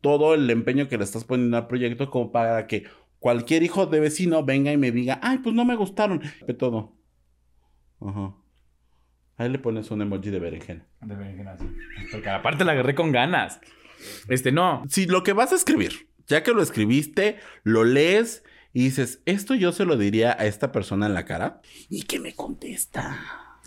todo el empeño que le estás poniendo al proyecto como para que cualquier hijo de vecino venga y me diga, ay, pues no me gustaron. De todo. Ajá. Ahí le pones un emoji de berenjena. De berenjena, sí. Porque aparte la agarré con ganas. Este, no. Si lo que vas a escribir, ya que lo escribiste, lo lees y dices, esto yo se lo diría a esta persona en la cara. ¿Y qué me contesta?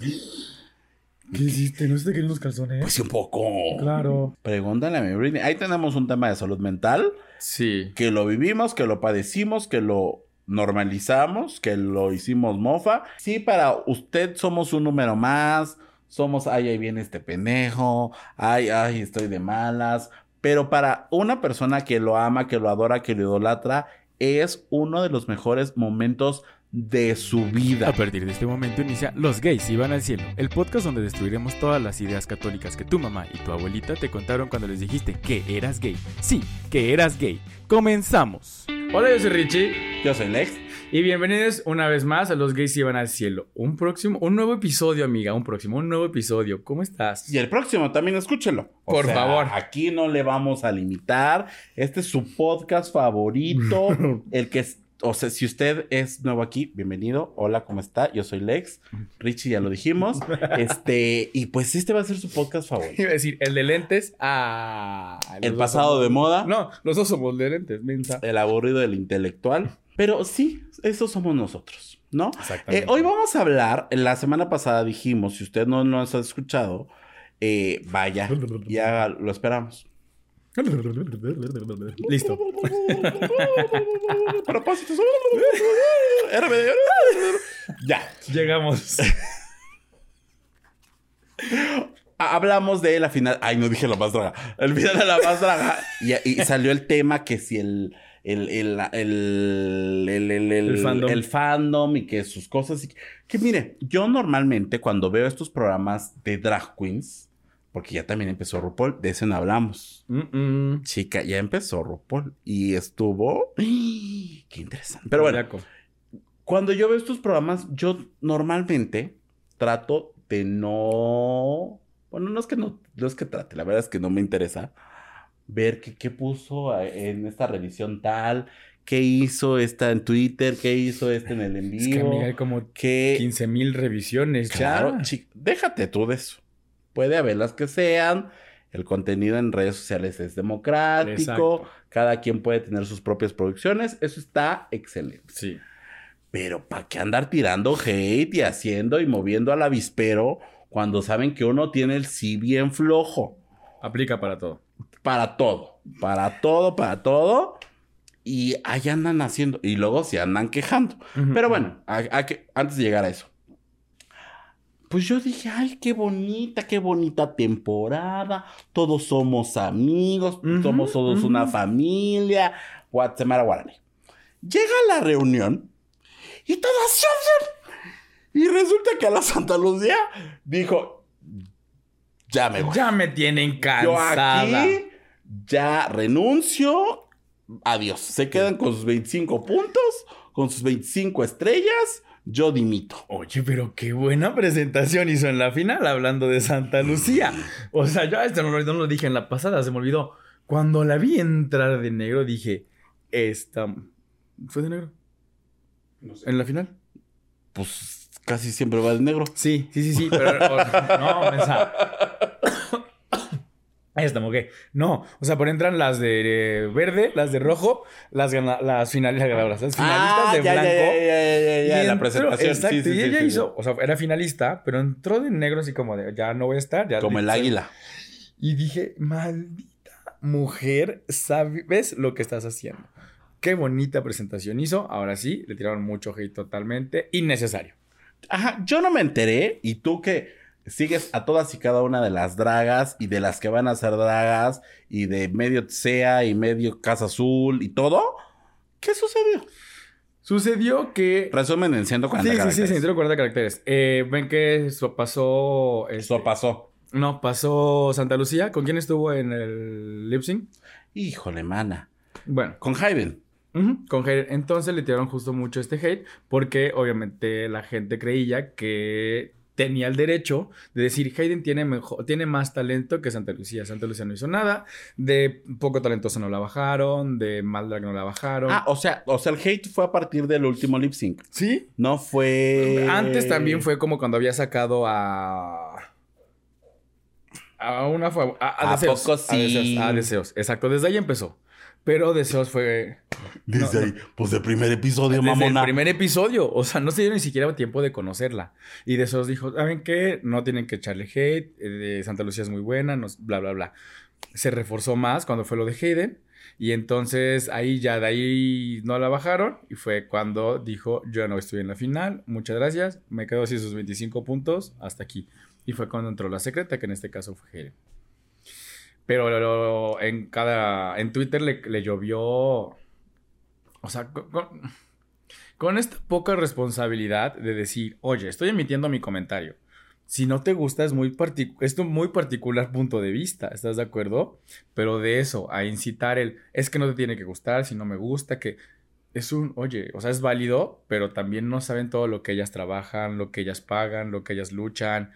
¿Qué hiciste? ¿No te querían los calzones? Pues sí, un poco. Claro. Pregúntale a mi Britney. Ahí tenemos un tema de salud mental. Sí. Que lo vivimos, que lo padecimos, que lo normalizamos, que lo hicimos mofa. Sí, para usted somos un número más. Somos, ay, ahí viene este pendejo. Ay, ay, estoy de malas. Pero para una persona que lo ama, que lo adora, que lo idolatra, es uno de los mejores momentos de su vida. A partir de este momento inicia Los gays iban al cielo, el podcast donde destruiremos todas las ideas católicas que tu mamá y tu abuelita te contaron cuando les dijiste que eras gay. Sí, que eras gay. Comenzamos. Hola, yo soy Richie. Yo soy Lex. Y bienvenidos una vez más a Los gays iban al cielo. Un próximo, un nuevo episodio, amiga, un próximo, un nuevo episodio. ¿Cómo estás? Y el próximo también escúchelo. O Por sea, favor. Aquí no le vamos a limitar. Este es su podcast favorito. el que es, o sea, si usted es nuevo aquí, bienvenido. Hola, ¿cómo está? Yo soy Lex. Richie, ya lo dijimos. Este, y pues este va a ser su podcast favorito. Iba a decir, el de lentes. Ah. El pasado somos- de moda. No, los dos somos de lentes, mensa. El aburrido del intelectual. Pero sí, esos somos nosotros, ¿no? Exactamente. Eh, hoy vamos a hablar, la semana pasada dijimos, si usted no nos ha escuchado, eh, vaya, ya lo esperamos. Listo. Propósitos. Ya. Llegamos. Ha- Hablamos de la final. Ay, no dije la más draga. El final de la más draga. Y, y salió el tema que si el. El, el, el, el, el, el- El fandom. el fandom y que sus cosas. y que, que mire, yo normalmente cuando veo estos programas de drag queens, porque ya también empezó RuPaul, de ese no hablamos. Chica, ya empezó RuPaul y estuvo. Qué interesante. Pero bueno, cuando yo veo estos programas, yo normalmente trato de no. Bueno, no es que no, no es que trate, la verdad es que no me interesa ver qué, qué puso en esta revisión tal, qué hizo esta en Twitter, qué hizo este en el en Es que amiga, hay como qué- 15 mil revisiones Claro, ya. déjate tú de eso. Puede haber las que sean. El contenido en redes sociales es democrático. Exacto. Cada quien puede tener sus propias producciones. Eso está excelente. Sí. Pero ¿para qué andar tirando hate y haciendo y moviendo al avispero cuando saben que uno tiene el sí bien flojo? Aplica para todo. Para todo, para todo, para todo. Y ahí andan haciendo. Y luego se andan quejando. Pero bueno, a- a que- antes de llegar a eso. Pues yo dije, ay, qué bonita, qué bonita temporada. Todos somos amigos, Ujú, somos todos ujú. una familia. Guatemala, Guarani. Llega la reunión y todas. Y resulta que a la Santa Lucía dijo, ya me voy. Ya me tienen Yo cansada. aquí ya renuncio. Adiós. Se quedan con sus 25 puntos, con sus 25 estrellas. Yo dimito. Oye, pero qué buena presentación hizo en la final hablando de Santa Lucía. O sea, yo esto no, lo- no lo dije en la pasada, se me olvidó. Cuando la vi entrar de negro, dije, esta... ¿Fue de negro? ¿En la final? Pues casi siempre va de negro. Sí, sí, sí, sí, pero... o- no, esa... Esta, ok. No, o sea, por entran las de eh, verde, las de rojo, las, las finalistas ganadoras, las finalistas Ah, de ya, blanco. ya, ya, ya, ya, Y la entró- presentación. Exacto, Sí, sí, y ella sí, hizo, o sea, era finalista, pero entró de negro así como de, ya no voy a estar. Ya Como el águila. Y dije, maldita mujer, sabes lo que estás haciendo. Qué bonita presentación hizo. Ahora sí, le tiraron mucho hate totalmente innecesario. Ajá, yo no me enteré. Y tú que sigues a todas y cada una de las dragas y de las que van a ser dragas y de medio SEA y medio Casa Azul y todo. ¿Qué sucedió? Sucedió que... Resumen en 140 Sí, sí, sí, caracteres. 140 caracteres. Eh, Ven que eso pasó... este, Eso pasó. No, pasó Santa Lucía. ¿Con quién estuvo en el lip sync? Híjole, mana. Bueno, Con Hayden. Con hate. Entonces le tiraron justo mucho este hate porque obviamente la gente creía que tenía el derecho de decir Hayden tiene mejor, tiene más talento que Santa Lucía. Santa Lucía no hizo nada, de poco talentoso no la bajaron, de Maldrag no la bajaron. Ah, o sea, o sea, el hate fue a partir del último lip sync. ¿Sí? No fue. Antes también fue como cuando había sacado a. A una. A, a, ¿A deseos. poco A deseos, sí? a deseos. Exacto, desde ahí empezó. Pero deseos fue. Desde No, ahí, pues de primer episodio, Desde mamona. el primer episodio. O sea, no se dio ni siquiera tiempo de conocerla. Y de esos dijo, ¿saben qué? No tienen que echarle hate. eh, de Santa Lucía es muy buena, nos- bla, bla, bla. Se reforzó más cuando fue lo de Hayden. Y entonces ahí ya de ahí no la bajaron. Y fue cuando dijo, yo no estoy en la final. Muchas gracias. Me quedo así sus 25 puntos. Hasta aquí. Y fue cuando entró la secreta, que en este caso fue Hayden. Pero en cada. En Twitter le, llovió. O sea, con, esta poca responsabilidad de decir, oye, estoy emitiendo mi comentario. Si no te gusta, es muy, es muy particular punto de vista, ¿estás de acuerdo? Pero de eso, a incitar el, es que no te tiene que gustar, si no me gusta, que es un, oye, o sea, es válido, pero también no saben todo lo que ellas trabajan, lo que ellas pagan, lo que ellas luchan.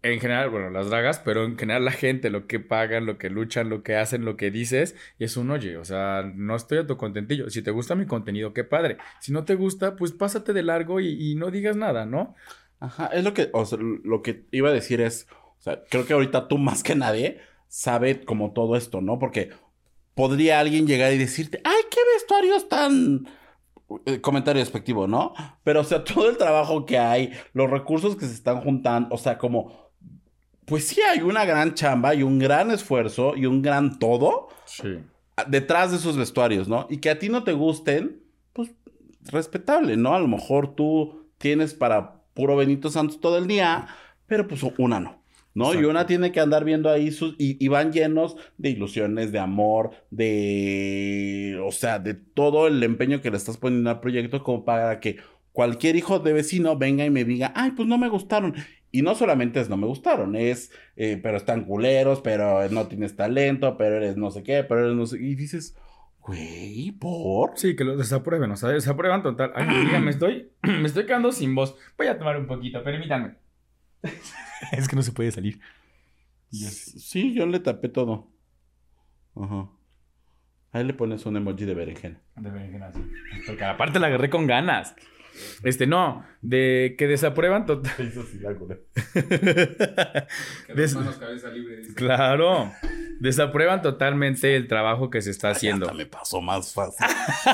En general, bueno, las dragas, pero en general la gente, lo que pagan, lo que luchan, lo que hacen, lo que dices, y es un oye, o sea, no estoy a tu contentillo. Si te gusta mi contenido, qué padre. Si no te gusta, pues pásate de largo y, no digas nada, ¿no? Ajá, es lo que, o sea, lo que iba a decir es, o sea, creo que ahorita tú más que nadie sabe como todo esto, ¿no? Porque podría alguien llegar y decirte, ay, qué vestuarios tan... eh, comentario despectivo, ¿no? Pero, o sea, todo el trabajo que hay, los recursos que se están juntando, o sea, como... Pues sí hay una gran chamba y un gran esfuerzo y un gran todo Sí. detrás de esos vestuarios, ¿no? Y que a ti no te gusten, pues respetable, ¿no? A lo mejor tú tienes para puro Benito Santos todo el día, pero pues una no, ¿no? Y una tiene que andar viendo ahí sus... Y, y van llenos de ilusiones, de amor, de... O sea, de todo el empeño que le estás poniendo al proyecto como para que cualquier hijo de vecino venga y me diga, ay, pues no me gustaron. Y no solamente es no me gustaron, es, eh, pero están culeros, pero no tienes talento, pero eres no sé qué, pero eres no sé. Y dices, güey, ¿por? Sí, que lo desaprueben, o sea, desaprueban total. Ay, amiga, me estoy, me estoy quedando sin voz. Voy a tomar un poquito, permítanme. es que no se puede salir. Sí, yo le tapé todo. Ajá. Ahí le pones un emoji de berenjena. De berenjena, sí. Porque aparte la agarré con ganas. Este, no, de que desaprueban total. Eso sí, algo de... Des- manos cabeza libre. dice. Claro. Desaprueban totalmente el trabajo que se está haciendo. Hasta me pasó más fácil.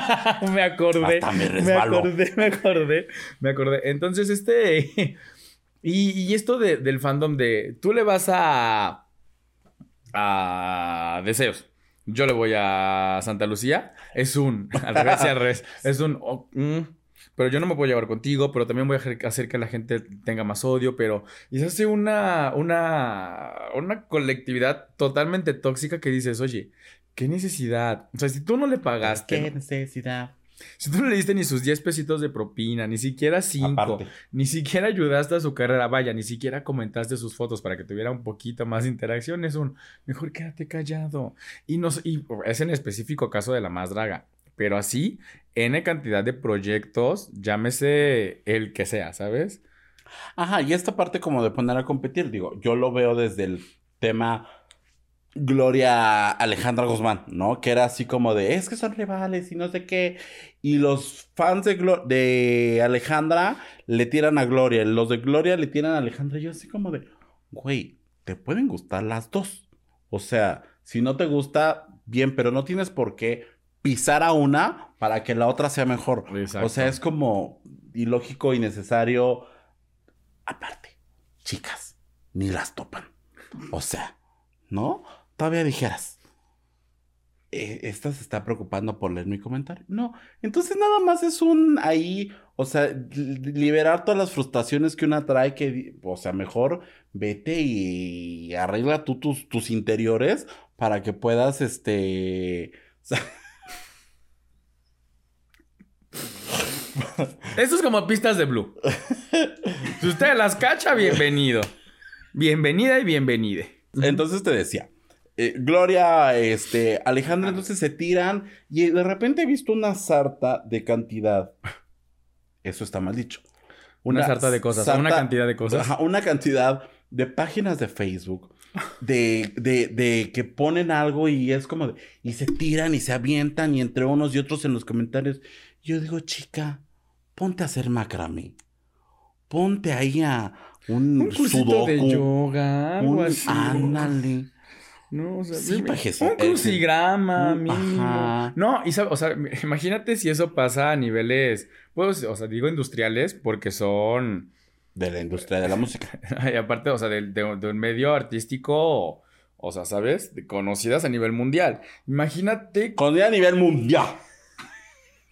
me acordé. Hasta me acordé, me acordé. Me acordé. Entonces, este. Y, y esto de- del fandom de. Tú le vas a. A deseos. Yo le voy a Santa Lucía. Es un. Al revés y al revés. Es un. oh, mm, pero yo no me puedo llevar contigo, pero también voy a hacer- que la gente tenga más odio, pero... Y se hace una, una, una colectividad totalmente tóxica que dices, oye, ¿qué necesidad? O sea, si tú no le pagaste, ¿Qué necesidad? si tú no le diste ni sus 10 pesitos de propina, ni siquiera 5, Aparte. ni siquiera ayudaste a su carrera, vaya, ni siquiera comentaste sus fotos para que tuviera un poquito más de interacción, es un, mejor quédate callado. Y, no, y es en específico caso de la más draga, pero así, N cantidad de proyectos, llámese el que sea, ¿sabes? Ajá, y esta parte como de poner a competir, digo, yo lo veo desde el tema Gloria Alejandra Guzmán, ¿no? Que era así como de, es que son rivales y no sé qué. Y los fans de, Glo- de Alejandra le tiran a Gloria, los de Gloria le tiran a Alejandra. Yo así como de, güey, te pueden gustar las dos. O sea, si no te gusta, bien, pero no tienes por qué pisar a una para que la otra sea mejor. Exacto. O sea, es como ilógico, innecesario. Aparte, chicas, ni las topan. O sea, ¿no? Todavía dijeras. "Eh, Esta se está preocupando por leer mi comentario. No, entonces nada más es un ahí, o sea, li- liberar todas las frustraciones que una trae, que, o sea, mejor vete y arregla tú tus, tus interiores para que puedas, este, Esto es como pistas de Blue. si usted las cacha, bienvenido. Bienvenida y bienvenide. Entonces te decía, eh, Gloria, este, Alejandra, entonces se tiran y de repente he visto una sarta de cantidad. Eso está mal dicho. Una sarta de cosas, una cantidad de cosas. Ajá, una cantidad de páginas de Facebook. De, de, de que ponen algo y es como de, y se tiran y se avientan y entre unos y otros en los comentarios. Yo digo, chica, ponte a hacer macramé. Ponte ahí a un, Un cursito sudoku. de yoga, algo un- así. ándale. No, o sea, Sí, dime, un crucigrama Un- mínimo. ajá. No, y o sea, imagínate si eso pasa a niveles, pues, o sea, digo industriales porque son, De la industria de la música. y aparte, o sea, de, de- de un medio artístico, o sea, ¿sabes? De- conocidas a nivel mundial. Imagínate, Con a nivel mundial.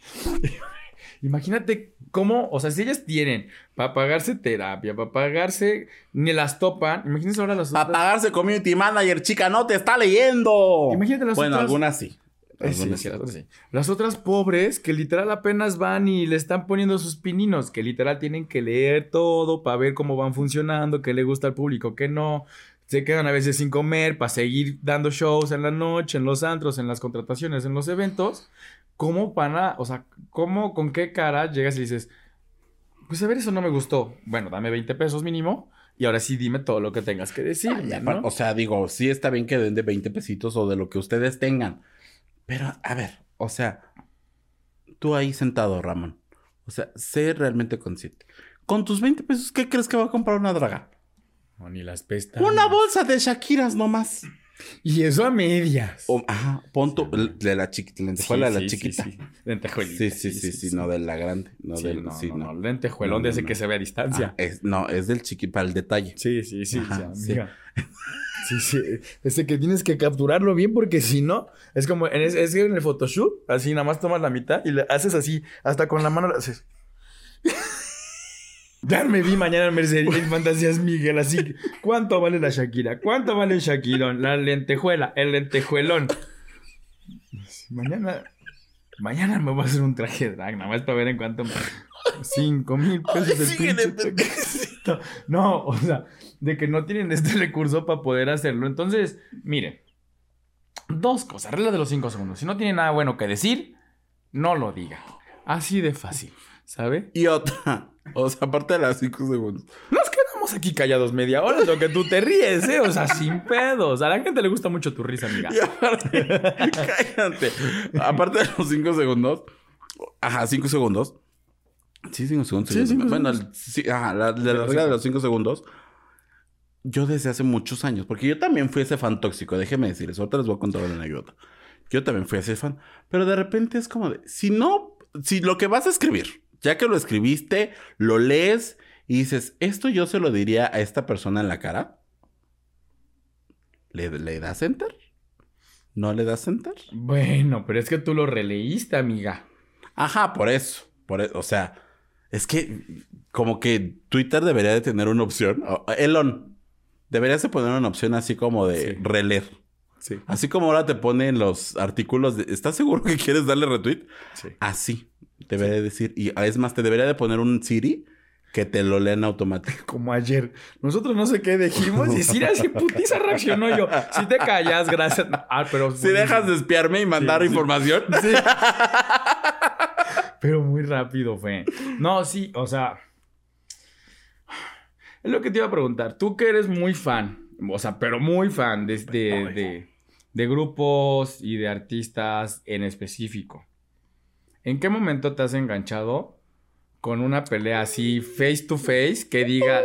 imagínate cómo, o sea, si ellas tienen para pagarse terapia, para pagarse, ni las topan, imagínense ahora las Para otras. pagarse community manager, chica, no te está leyendo. Imagínate las bueno, otras- algunas sí. Eh, sí, Algunas sí, las otras sí. Las otras pobres que literal apenas van y le están poniendo sus pininos, que literal tienen que leer todo para ver cómo van funcionando, qué le gusta al público, qué no. Se quedan a veces sin comer para seguir dando shows en la noche, en los antros, en las contrataciones, en los eventos. ¿Cómo van a, o sea, cómo, con qué cara llegas y dices, pues a ver, eso no me gustó. Bueno, dame 20 pesos mínimo y ahora sí dime todo lo que tengas que decir. O sea, digo, sí está bien que den de 20 pesitos o de lo que ustedes tengan. Pero, a ver, o sea, tú ahí sentado, Ramón. O sea, sé realmente consciente. Con tus 20 pesos, ¿qué crees que va a comprar una draga? No, ni las pestañas. Una bolsa de Shakiras nomás. Y eso a medias. O, ajá, pon tu, de la chiquita, lentejuela de la chiquita. Sí, sí. Lentejuelita. Sí, sí, sí, sí, no de la grande. No Sí, del, no, sí, no, no. no, lentejuelón No, de ese no. que se ve a distancia. Ah, es, no, es del chiqui para el detalle. Sí, sí, sí. Sí. amiga. Sí, sí. Ese que tienes que capturarlo bien porque si no, es como, en es, es que en el photoshoot, así nada más tomas la mitad y le haces así, hasta con la mano haces. Ya me vi mañana en Mercedes en Fantasías Miguel, así que, ¿cuánto vale la Shakira? ¿Cuánto vale el Shakirón? La lentejuela, el lentejuelón. Mañana, mañana me voy a hacer un traje de drag, nada más para ver en cuánto. me- Cinco mil pesos el síguele, pinche. No, o sea, de que no tienen este recurso para poder hacerlo. Entonces, miren, dos cosas, regla de los cinco segundos. Si no tiene nada bueno que decir, no lo diga. Así de fácil, ¿sabe? Y otra, o sea, aparte de las 5 segundos. Nos quedamos aquí callados media hora, lo que tú te ríes, ¿eh? O sea, sin pedos. A la gente le gusta mucho tu risa, amiga. Y aparte, cállate. Aparte de los 5 segundos. Ajá, 5 segundos. Sí, 5 segundos. Sí, cinco bueno, el- sí, ajá, la, la regla de los 5 segundos. Yo desde hace muchos años, porque yo también fui ese fan tóxico, déjeme decirles, ahorita les voy a contar una anécdota. Yo también fui ese fan, pero de repente es como de, si no, si lo que vas a escribir, ya que lo escribiste, lo lees y dices, esto yo se lo diría a esta persona en la cara, ¿le, le das enter? ¿No le das enter? Bueno, pero es que tú lo releíste, amiga. Ajá, por eso. Por eso, o sea, es que como que Twitter debería de tener una opción. Elon, deberías de poner una opción así como de Sí. releer. Sí. Así como ahora te ponen los artículos de, ¿estás seguro que quieres darle retweet? Sí. Así, debería de decir. Y es más, te debería de poner un Siri que te lo lea en automático. Como ayer. Nosotros no sé qué dijimos y Siri así putiza reaccionó yo. Si te callas, gracias. Ah, pero... Si dejas de espiarme y mandar Sí, sí. información. Sí. Pero muy rápido fue. No, sí, o sea. Es lo que te iba a preguntar. Tú que eres muy fan, o sea, pero muy fan de, de, de- de grupos y de artistas en específico. ¿En qué momento te has enganchado con una pelea así face to face que diga.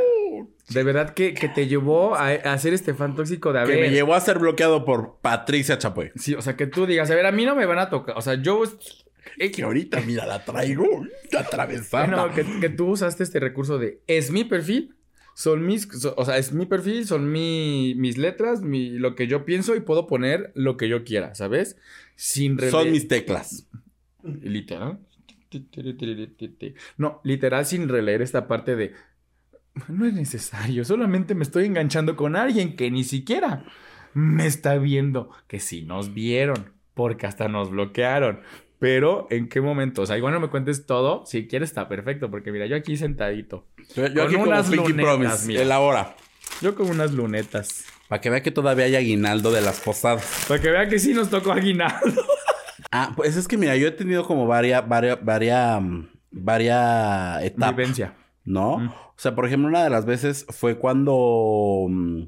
De verdad que, que te llevó a, a hacer este fan tóxico de a Que me llevó a ser bloqueado por Patricia Chapoy. Sí, o sea, que tú digas, a ver, a mí no me van a tocar. O sea, yo. eh, Que ahorita, mira, la traigo atravesada. Bueno, que, que tú usaste este recurso de es mi perfil, son mis, o sea, es mi perfil, son mi, mis letras, mi, lo que yo pienso y puedo poner lo que yo quiera, ¿sabes? Sin Son mis teclas. Literal. No, literal sin releer esta parte de no es necesario, solamente me estoy enganchando con alguien que ni siquiera me está viendo, que sí nos vieron, porque hasta nos bloquearon. Pero, ¿en qué momento? O sea, igual no me cuentes todo. Si quieres, está perfecto. Porque mira, yo aquí sentadito. Yo, yo Con aquí unas lunetas, Promise, mira. elabora. Yo con unas lunetas. Para que vea que todavía hay aguinaldo de las posadas. Para que vea que sí nos tocó aguinaldo. Ah, pues es que mira, yo he tenido como varias, varias, varias, varias etapas. Vivencia. ¿no? Mm. O sea, por ejemplo, una de las veces fue cuando. mm,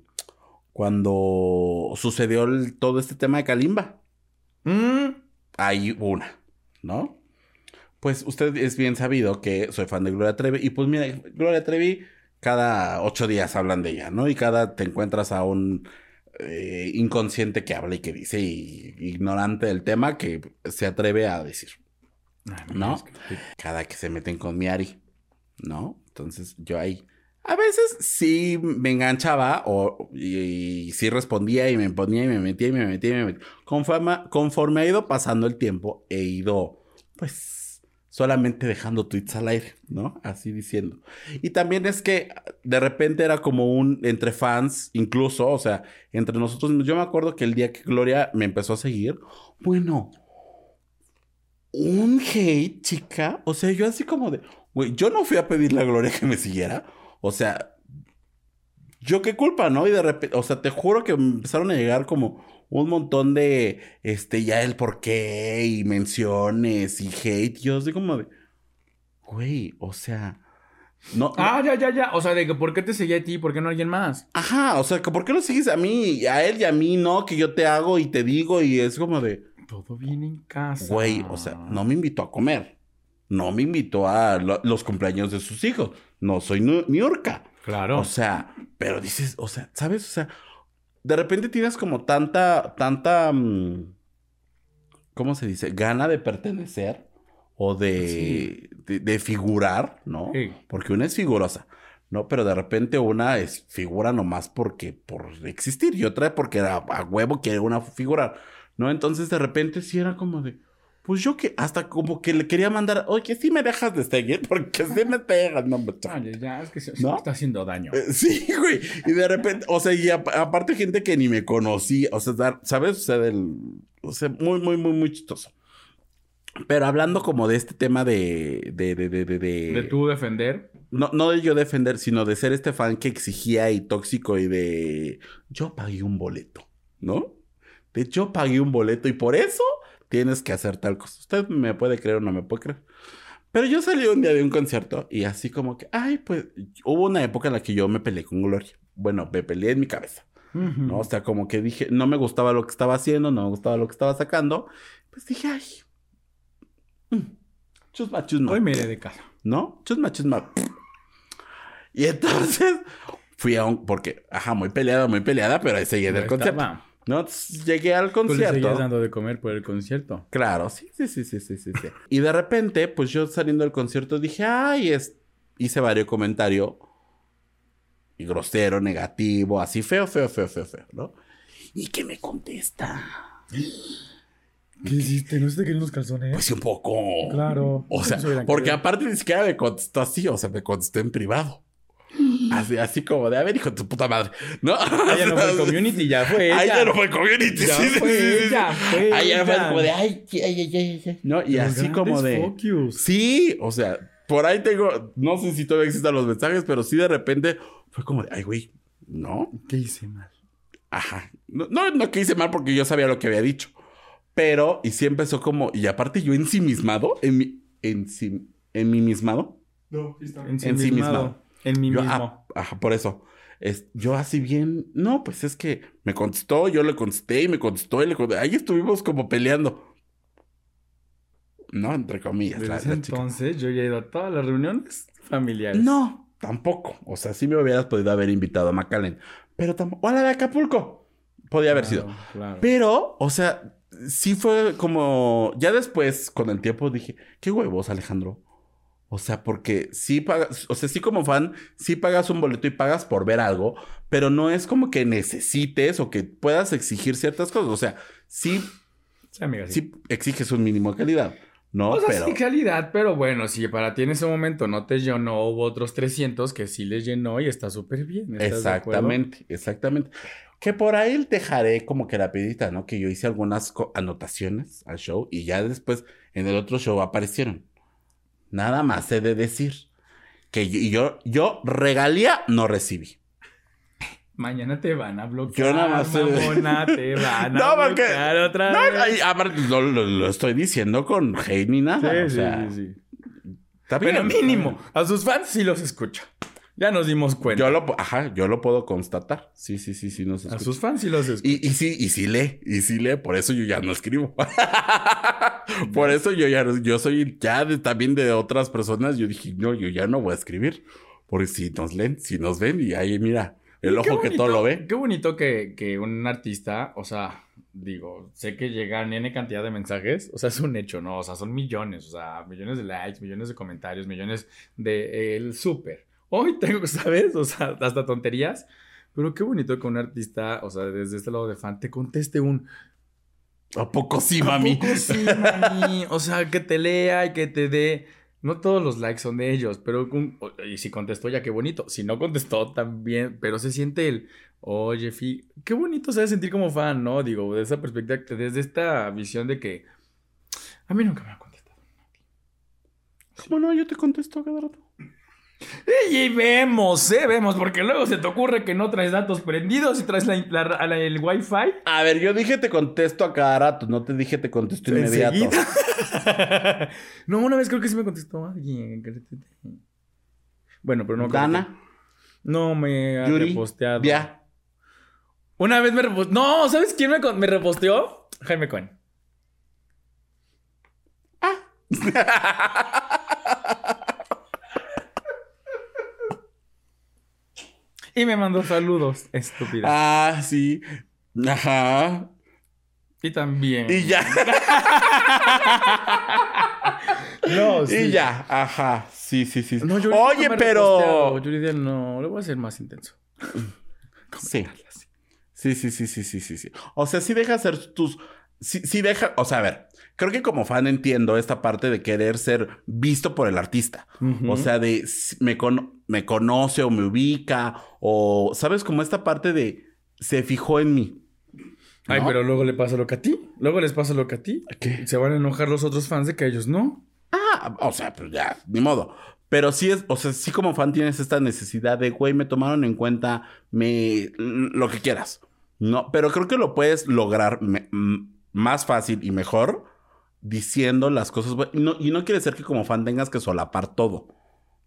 Cuando sucedió el- todo este tema de Kalimba. Mm. Hay una, ¿no? Pues usted es bien sabido que soy fan de Gloria Trevi. Y pues mira, Gloria Trevi, cada ocho días hablan de ella, ¿no? Y cada te encuentras a un eh, inconsciente que habla y que dice, y ignorante del tema que se atreve a decir. Ay, ¿No? es que- Cada que se meten con mi Ari, ¿no? Entonces yo ahí. A veces sí me enganchaba o, y, y sí respondía y me ponía y me metía y me metía y me metía. Conforme, conforme ha ido pasando el tiempo, he ido, pues, solamente dejando tweets al aire, ¿no? Así diciendo. Y también es que de repente era como un entre fans, incluso, o sea, entre nosotros. Yo me acuerdo que el día que Gloria me empezó a seguir, bueno, un hate, chica. O sea, yo así como de, güey, yo no fui a pedirle a Gloria que me siguiera. O sea, yo qué culpa, ¿no? Y de repente, o sea, te juro que empezaron a llegar como un montón de, este, ya el por qué y menciones y hate. Y yo así como de, güey, o sea, no. Ah, ya, ya, ya. O sea, de que ¿por qué te seguía a ti? ¿Por qué no a alguien más? Ajá, o sea, que ¿por qué lo sigues a mí, a él y a mí, no? Que yo te hago y te digo y es como de, Todo bien en casa. güey, o sea, no me invitó a comer. No me invitó a lo- los cumpleaños de sus hijos. No soy nu- Niurka. Claro. O sea, pero dices, o sea, ¿sabes? O sea, de repente tienes como tanta, tanta, mm, ¿cómo se dice? Gana de pertenecer o de, de, de figurar, ¿no? Sí. Porque una es figurosa, ¿no? Pero de repente una es figura nomás porque, por existir y otra porque a, a huevo quiere una figurar, ¿no? Entonces de repente sí era como de, pues yo que hasta como que le quería mandar, oye, sí me dejas de seguir porque sí me pegas, no me Oye, ya, es que se, ¿No? me está haciendo daño. eh, Sí, güey. Y de repente, o sea, y ap- aparte gente que ni me conocía, o sea, dar- ¿sabes? O sea, del, o sea, muy, muy, muy, muy chistoso. Pero hablando como de este tema de, de, de, de, de, de- De tú defender. no, no de yo defender, sino de ser este fan que exigía y tóxico y de yo pagué un boleto, ¿no? De yo pagué un boleto y por eso tienes que hacer tal cosa. Usted me puede creer o no me puede creer. Pero yo salí un día de un concierto y así como que, ay, pues hubo una época en la que yo me peleé con Gloria. Bueno, me peleé en mi cabeza, ¿no? O sea, como que dije, no me gustaba lo que estaba haciendo, no me gustaba lo que estaba sacando. Pues dije, ay, mm, chusma, chusma. Hoy me iré de casa. ¿no? Chusma, chusma. Y entonces fui a un, porque, ajá, muy peleada, muy peleada, pero ahí seguí en el Ahí concierto. estaba. ¿No? Llegué al Tú le seguías concierto. dando de comer por el concierto. Claro, sí, sí, sí, sí, sí, sí, sí. Y de repente, pues yo saliendo del concierto dije, ay, es... hice varios comentarios. Y grosero, negativo, así feo, feo, feo, feo, feo, ¿no? ¿Y qué me contesta? ¿Qué hiciste? ¿No se te querían los calzones? Pues sí, un poco. Claro. O sea, porque aparte ni siquiera me contestó así, o sea, me contestó en privado. Así, así como de, a ver, hijo de tu puta madre, ¿no? Ah, ya no fue community, ya fue ella. Ahí ya no fue community. Ya sí, sí, fue sí, sí, sí. ella, fue Ahí ya fue como de, ay, ay, ay, ay, ay. No, y Los así como de. focus. Sí, o sea, por ahí tengo, no sé si todavía existan los mensajes, pero sí de repente fue como de, ay, güey, no, ¿Qué hice mal? ajá. No, no, no que hice mal porque yo sabía lo que había dicho. Pero, y sí empezó como, y aparte yo ensimismado, en mi, en, en mi mismado. No, está. Ensimismado. En mí Yo, mismo. ah, ajá, por eso. Es, yo así bien, no, pues es que me contestó, yo le contesté y me contestó y le contesté. Ahí estuvimos como peleando. No, entre comillas. La- chica. entonces yo ya he ido a todas las reuniones familiares. No, tampoco. O sea, sí me hubieras podido haber invitado a McAllen. Pero tampoco. O a la de Acapulco. Podía haber sido. Claro. Pero, o sea, sí fue como. Ya después, con el tiempo, dije, qué huevos, Alejandro. O sea, porque sí pagas, o sea, sí como fan, sí pagas un boleto y pagas por ver algo, pero no es como que necesites o que puedas exigir ciertas cosas. O sea, sí, Sí, amiga, sí. sí exiges un mínimo de calidad, ¿no? O sea, pero sí, calidad, pero bueno, si para ti en ese momento no te llenó, hubo otros 300 que sí les llenó y está súper bien. exactamente, exactamente. Que por ahí dejaré como que rapidita, ¿no? Que yo hice algunas anotaciones al show y ya después en el otro show aparecieron. Nada más he de decir que yo, yo, yo regalía no recibí. Mañana te van a bloquear. Yo nada más sé- mamona, te van a No, porque- bloquear otra No, vez. ay, aparte, lo, lo- lo estoy diciendo con hate ni nada. o Sí, sea, sí, sí, sí. Está bien. mínimo. A sus fans sí los escucha. Ya nos dimos cuenta. Yo lo, ajá, yo lo puedo constatar. Sí, sí, sí, sí, nos A sus fans sí los. Y, y sí, y sí lee, y sí lee, por eso yo ya no escribo. por eso yo ya, yo soy ya de- también de otras personas, yo dije, no, yo ya no voy a escribir. Porque si nos leen, si nos ven, y ahí mira, el Y ojo que todo lo ve. Qué bonito que, que un artista, o sea, digo, sé que llegan N cantidad de mensajes, o sea, es un hecho, ¿no? O sea, son millones, o sea, millones de likes, millones de comentarios, millones de el súper. Hoy tengo, ¿sabes? O sea, hasta tonterías. Pero qué bonito que un artista, o sea, desde este lado de fan, te conteste un ¿A poco sí, ¿A mami? poco sí, mami? O sea, que te lea y que te dé. No todos los likes son de ellos, pero. un- y si contestó, ya qué bonito. Si no contestó, también. Pero se siente el. Oye, Fi. Qué bonito se debe sentir como fan, ¿no? Digo, de esa perspectiva, desde esta visión de que. A mí nunca me ha contestado. ¿Cómo no? Yo te contesto cada rato. Y, vemos, ¿eh? Vemos, porque luego se te ocurre que no traes datos prendidos y traes la, la- la- el wifi. A ver, yo dije te contesto a cada rato, no te dije te contesto inmediato. No, una vez creo que sí me contestó alguien. Bueno, pero no. Dana, No me ha Yuri, reposteado. ya. Una vez me reposteó. No, ¿sabes quién me, me reposteó? Jaime Cohen. Y me mandó saludos, estúpida. Ah, sí. Ajá. Y también. Y ya. No, Y ya. Ajá. Sí, sí, sí. No, Oye, ha pero. reposteado. Yuri no, le voy a hacer más intenso. Sí. Sí, sí, sí, sí, sí, sí, sí. O sea, sí deja hacer tus. Sí, sí deja. O sea, a ver. Creo que como fan entiendo esta parte de querer ser visto por el artista. O sea, de me, cono- me conoce o me ubica. O, ¿sabes? Como esta parte de se fijó en mí. Ay, pero luego le pasa lo que a ti. Luego les pasa lo que a ti. ¿Qué? Se van a enojar los otros fans de que ellos no. Ah, o sea, pues ya, ni modo. Pero sí es, o sea, sí como fan tienes esta necesidad de, güey, me tomaron en cuenta, me, lo que quieras. No, pero creo que lo puedes lograr me- m- más fácil y mejor diciendo las cosas. Y no, y no quiere ser que como fan tengas que solapar todo,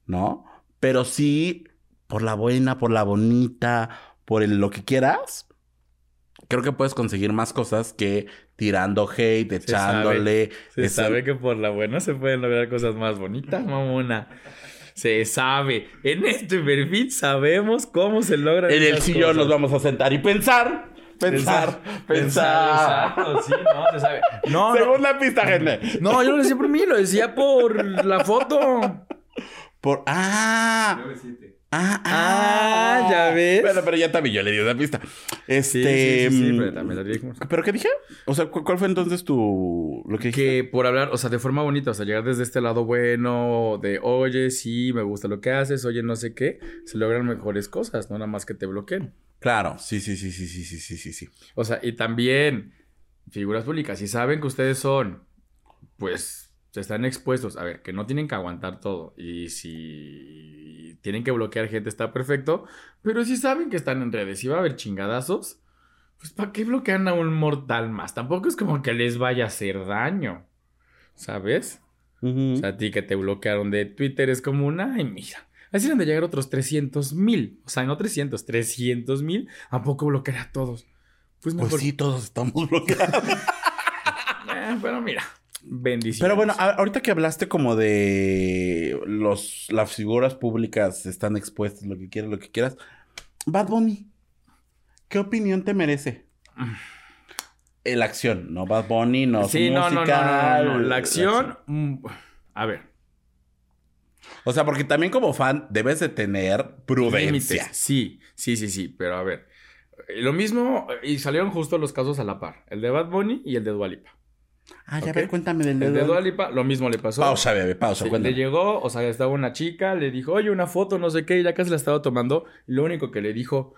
¿no? Pero sí, por la buena, por la bonita, por el, lo que quieras, creo que puedes conseguir más cosas que tirando hate, echándole. Se esa- sabe que por la buena se pueden lograr cosas más bonitas, mamona. Se sabe. En este perfil sabemos cómo se logran En el sillón cosas. nos vamos a sentar y pensar. Pensar, pensar. Exacto, sí, no, se sabe. No, no, Segunda pista, gente. no, yo no lo decía por mí, lo decía por la foto. Por. Ah. Ah, Ah, ya ves. Bueno, pero ya también yo le di una pista. Este. Sí, sí, sí, sí, mm, pero también la di como- ¿Pero qué dije? O sea, ¿cu- ¿cuál fue entonces tu. lo que dije? Que por hablar, o sea, de forma bonita, o sea, llegar desde este lado bueno, de oye, sí, me gusta lo que haces, oye, no sé qué, se logran mejores cosas, no nada más que te bloqueen. Claro, sí, sí, sí, sí, sí, sí, sí, sí, sí. O sea, y también figuras públicas, si saben que ustedes son, pues, se están expuestos, a ver, que no tienen que aguantar todo, y si tienen que bloquear gente está perfecto, pero si saben que están en redes y va a haber chingadazos, pues, ¿para qué bloquean a un mortal más? Tampoco es como que les vaya a hacer daño, ¿sabes? O sea, a ti que te bloquearon de Twitter es como una, ay, mira. Así han de llegar otros 300 mil. O sea, no 300, 300 mil. ¿A poco bloquear a todos? Pues mejor. pues sí, todos estamos bloqueados. Eh, pero mira, bendiciones. Pero bueno, a- ahorita que hablaste como de los las figuras públicas están expuestas, lo que quieras, lo que quieras. Bad Bunny, ¿qué opinión te merece? La acción, no Bad Bunny, no Sí, su no, no, no, música, no, no, no. La acción. mm, a ver. O sea, porque también como fan debes de tener prudencia. Sí, sí, sí, sí. Pero a ver. eh, Lo mismo, y salieron justo los casos a la par. El de Bad Bunny y el de Dualipa. Ah, ya Ok. ver, cuéntame del El de dedo. Dua Lipa, lo mismo le pasó. Pausa, bebé, pausa, Sí, cuéntame. le llegó, o sea, estaba una chica, le dijo, oye, una foto, no sé qué, y ya casi la estaba tomando. Lo único que le dijo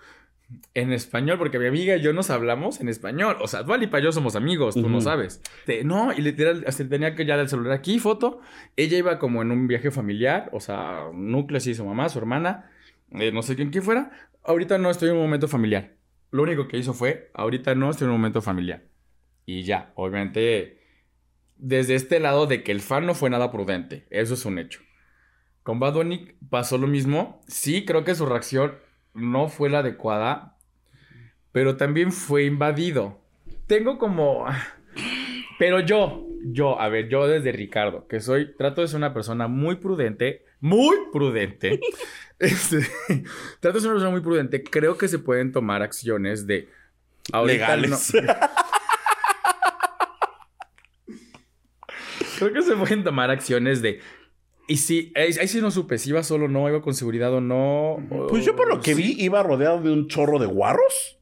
en español, porque mi amiga y yo nos hablamos en español. O sea, Dualipa y yo somos amigos, tú no Ujú. sabes. Te- no, y literal, hasta tenía que ya el celular aquí, foto. Ella iba como en un viaje familiar, o sea, núcleo así, su mamá, su hermana, eh, no sé quién quién fuera. Ahorita no estoy en un momento familiar. Lo único que hizo fue, ahorita no estoy en un momento familiar. Y ya, obviamente, desde este lado de que el fan no fue nada prudente, eso es un hecho. Con Bad Bunny pasó lo mismo. Sí, creo que su reacción no fue la adecuada, pero también fue invadido. Tengo como... Pero yo, yo, a ver, yo desde Ricardo, que soy, trato de ser una persona muy prudente, muy prudente. Este, trato de ser una persona muy prudente. Creo que se pueden tomar acciones de... Legales. Creo que se pueden tomar acciones de. Y si, ahí, sí no supe si iba solo o no, iba con seguridad o no. Pues yo por lo que vi iba rodeado de un chorro de guarros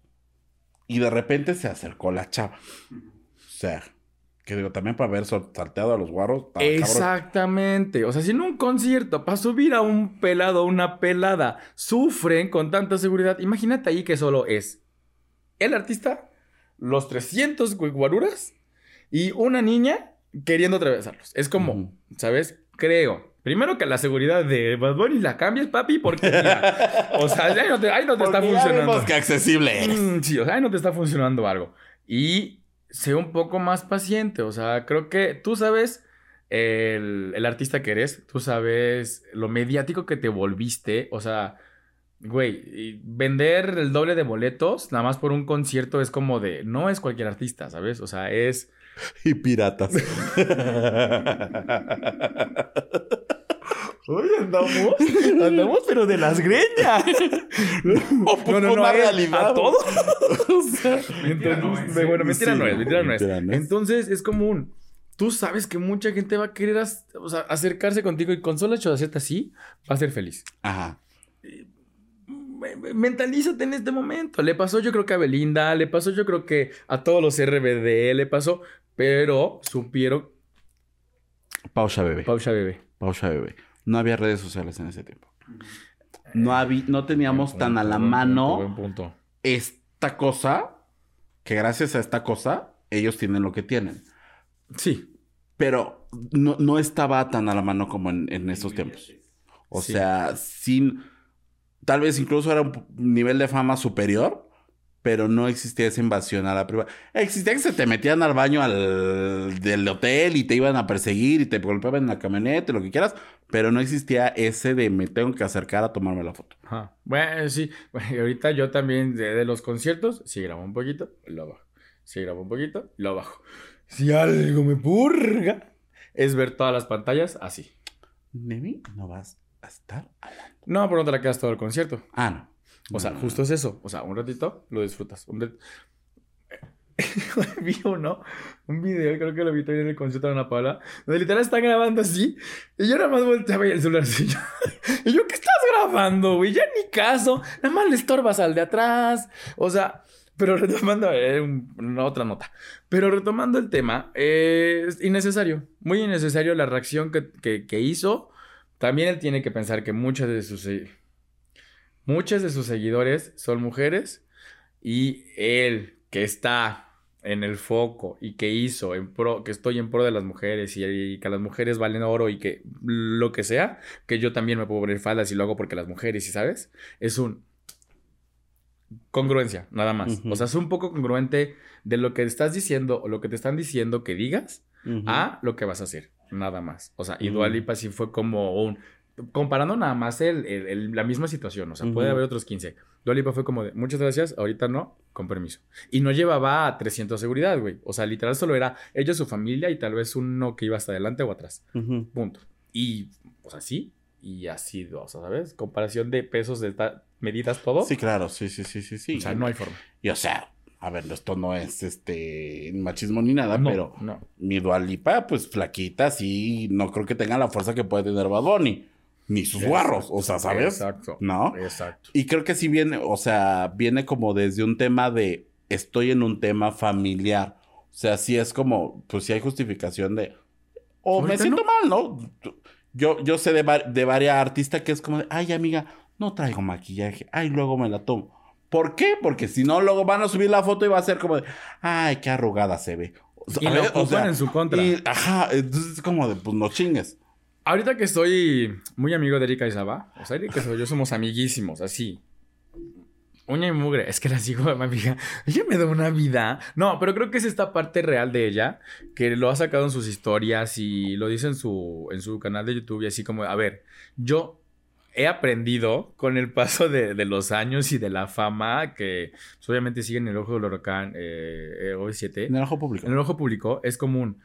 y de repente se acercó la chava. O sea, que digo, también para haber salteado a los guarros. Exactamente. O sea, si en un concierto, para subir a un pelado o una pelada, sufren con tanta seguridad, imagínate ahí que solo es el artista, los 300 guaruras y una niña queriendo atravesarlos. Es como, ¿sabes? Creo. Primero que la seguridad de Bad Bunny la cambies, papi, porque o sea, ahí no te, ahí no te está funcionando. Que accesible es. Mm, sí, o sea, ahí no te está funcionando algo. Y sé un poco más paciente, o sea, creo que tú sabes el, el artista que eres, tú sabes lo mediático que te volviste, o sea, güey, vender el doble de boletos nada más por un concierto es como de, no es cualquier artista, ¿sabes? O sea, es y piratas. Hoy andamos, andamos, pero de las greñas. no, no, no, no, realidad. A todo. bueno, mentira no es, mentira no es. Entonces es común. Tú sabes que mucha gente va a querer acercarse contigo y con solo hecho de hacerte así, va a ser feliz. Ajá mentalízate en este momento. Le pasó yo creo que a Belinda, le pasó yo creo que a todos los RBD, le pasó, pero supieron... Pausa bebé. Pausa bebé. Pausa bebé. No había redes sociales en ese tiempo. No, había, no teníamos tan a la mano esta cosa, que gracias a esta cosa, ellos tienen lo que tienen. Sí. Pero no, estaba tan a la mano como en, en esos tiempos. O sea, sin tal vez incluso era un nivel de fama superior, pero no existía esa invasión a la privada. Existía que se te metían al baño al, del hotel y te iban a perseguir y te golpeaban en la camioneta, lo que quieras, pero no existía ese de me tengo que acercar a tomarme la foto. Ajá. Bueno, sí, bueno, ahorita yo también de, los conciertos, sí grabo un poquito, lo bajo. Sí grabo un poquito, lo bajo. Si algo me purga, es ver todas las pantallas así. Nemi, no vas a estar No, pero no te la quedas todo el concierto. Ah, no. O sea, justo es eso. O sea, un ratito lo disfrutas. Un vi uno, un video, creo que lo vi también en el concierto de Ana Paula, donde literal están grabando así, y yo nada más volteaba y el celular así. y yo, ¿qué estás grabando, güey? Ya ni caso, nada más le estorbas al de atrás. O sea, pero retomando, eh, una otra nota, pero retomando el tema, es innecesario, muy innecesario la reacción que, que, que hizo también él tiene que pensar que muchas de sus, muchas de sus seguidores son mujeres y él que está en el foco y que hizo en pro, que estoy en pro de las mujeres y, que las mujeres valen oro y que lo que sea, que yo también me puedo poner faldas y lo hago porque las mujeres, ¿y sabes? Es un congruencia, nada más. O sea, es un poco congruente de lo que estás diciendo o lo que te están diciendo que digas a lo que vas a hacer nada más. O sea, y Dualipa sí fue como un... Comparando nada más el, la misma situación, o sea, puede haber otros 15. Dualipa fue como de, muchas gracias, ahorita no, con permiso. Y no llevaba a 300 seguridad, güey. O sea, literal solo era ella, su familia y tal vez uno que iba hasta adelante o atrás. Punto. Y, pues así, y así, o sea, ¿sabes? Comparación de pesos, de medidas, todo. Sí, claro, sí, sí, sí, sí, sí. O sea, no hay forma. Y o sea, a ver, esto no es este machismo ni nada, pero mi Dualipa, pues flaquita, sí, no creo que tenga la fuerza que puede tener Bad Bunny. Ni sus guarros, o sea, ¿sabes? Exacto. ¿No? Exacto. Y creo que sí viene, o sea, viene como desde un tema de estoy en un tema familiar. O sea, sí es como, pues sí hay justificación de. O me siento mal, ¿no? Yo, yo sé de, de varias artistas que es como de, ay, amiga, no traigo maquillaje. Ay, luego me la tomo. ¿Por qué? Porque si no, luego van a subir la foto y va a ser como de, ay, qué arrugada se ve. y lo o sea, en su contra. ajá, entonces es como de, pues no chingues. Ahorita que estoy muy amigo de Erika Isaba, o sea, Erika y yo somos amiguísimos, así. Uña y mugre. Es que la sigo, mamá, fija. Ella me da una vida. No, pero creo que es esta parte real de ella que lo ha sacado en sus historias y lo dice en su, en su canal de YouTube y así como, a ver, yo he aprendido con el paso de, de los años y de la fama que pues, obviamente sigue en el ojo del huracán eh, eh, hoy 7. En el ojo público. En el ojo público es común.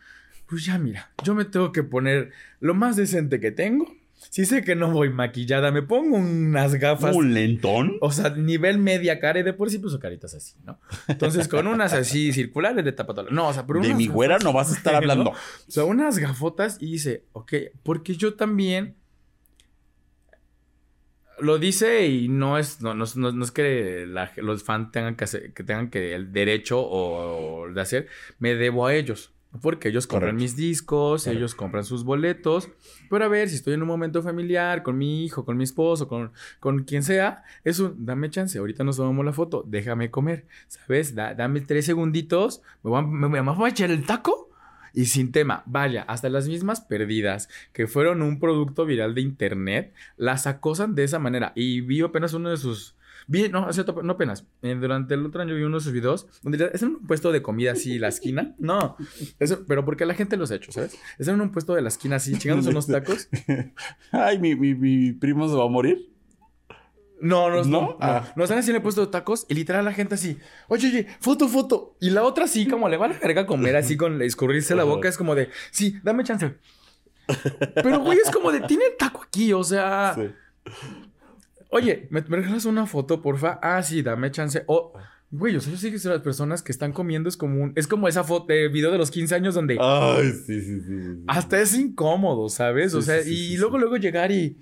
Pues ya mira, yo me tengo que poner lo más decente que tengo. Si sé que no voy maquillada, me pongo unas gafas. ¿Un lentón? O sea, nivel media cara y de por sí puso caritas así, ¿no? Entonces, con unas así circulares de tapa. No, o sea, pero De mi güera gafas- no vas a estar hablando. ¿no? O sea, unas gafotas y dice, ok, porque yo también. Lo dice y no es, no, no, no- no es que la- los fans tengan que, hacer, que tengan que el derecho o, o de hacer, me debo a ellos. Porque ellos compran Correcto. mis discos, Correcto. ellos compran sus boletos. Pero a ver, si estoy en un momento familiar, con mi hijo, con mi esposo, con, con quien sea, es un, dame chance, ahorita nos tomamos la foto, déjame comer, ¿sabes? Da- dame tres segunditos, me voy, a, me, me voy a echar el taco y sin tema. Vaya, hasta las mismas perdidas que fueron un producto viral de internet, las acosan de esa manera. Y vi apenas uno de sus... Vi, no, otro- no apenas. eh, durante el otro año vi uno de sus videos donde es en un puesto de comida así, la esquina. No, eso, pero porque la gente los ha hecho, ¿sabes? Es en un puesto de la esquina así, chingándose unos tacos. Ay, mi, mi, mi primo se va a morir. No, no, ¿No? no. no. Ah. No, están así en el puesto de tacos y literal la gente así, oye, oye, foto, foto. Y la otra así, como le va a la verga comer así con escurrirse la boca, es como de, sí, dame chance. Pero, güey, es como de, tiene el taco aquí, o sea, Sí. Oye, ¿me, me regalas una foto, porfa? Ah, sí, dame chance. O, güey, o sea, yo sé que son las personas que están comiendo es como un, es como esa foto, eh, video de los 15 años donde Ay, sí, sí, sí. sí. hasta es incómodo, ¿sabes? o sea, sí, y luego, luego llegar y...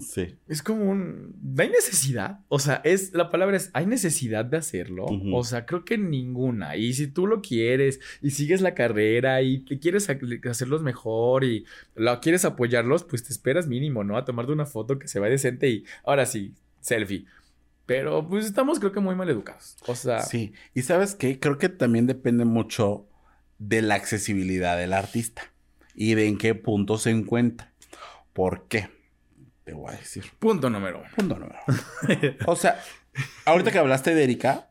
Sí. Es como un... ¿No hay necesidad? O sea, es... La palabra es... ¿Hay necesidad de hacerlo? O sea, creo que ninguna. Y si tú lo quieres y sigues la carrera y te quieres ha- hacerlos mejor y lo quieres apoyarlos, pues te esperas mínimo, ¿no? A tomarte una foto que se vea decente y ahora sí, selfie. Pero pues estamos creo que muy mal educados. O sea... Sí. Y sabes qué? Creo que también depende mucho de la accesibilidad del artista y de en qué punto se encuentra. ¿Por qué? Te voy a decir. Punto número uno. Punto número uno. O sea, ahorita que hablaste de Erika,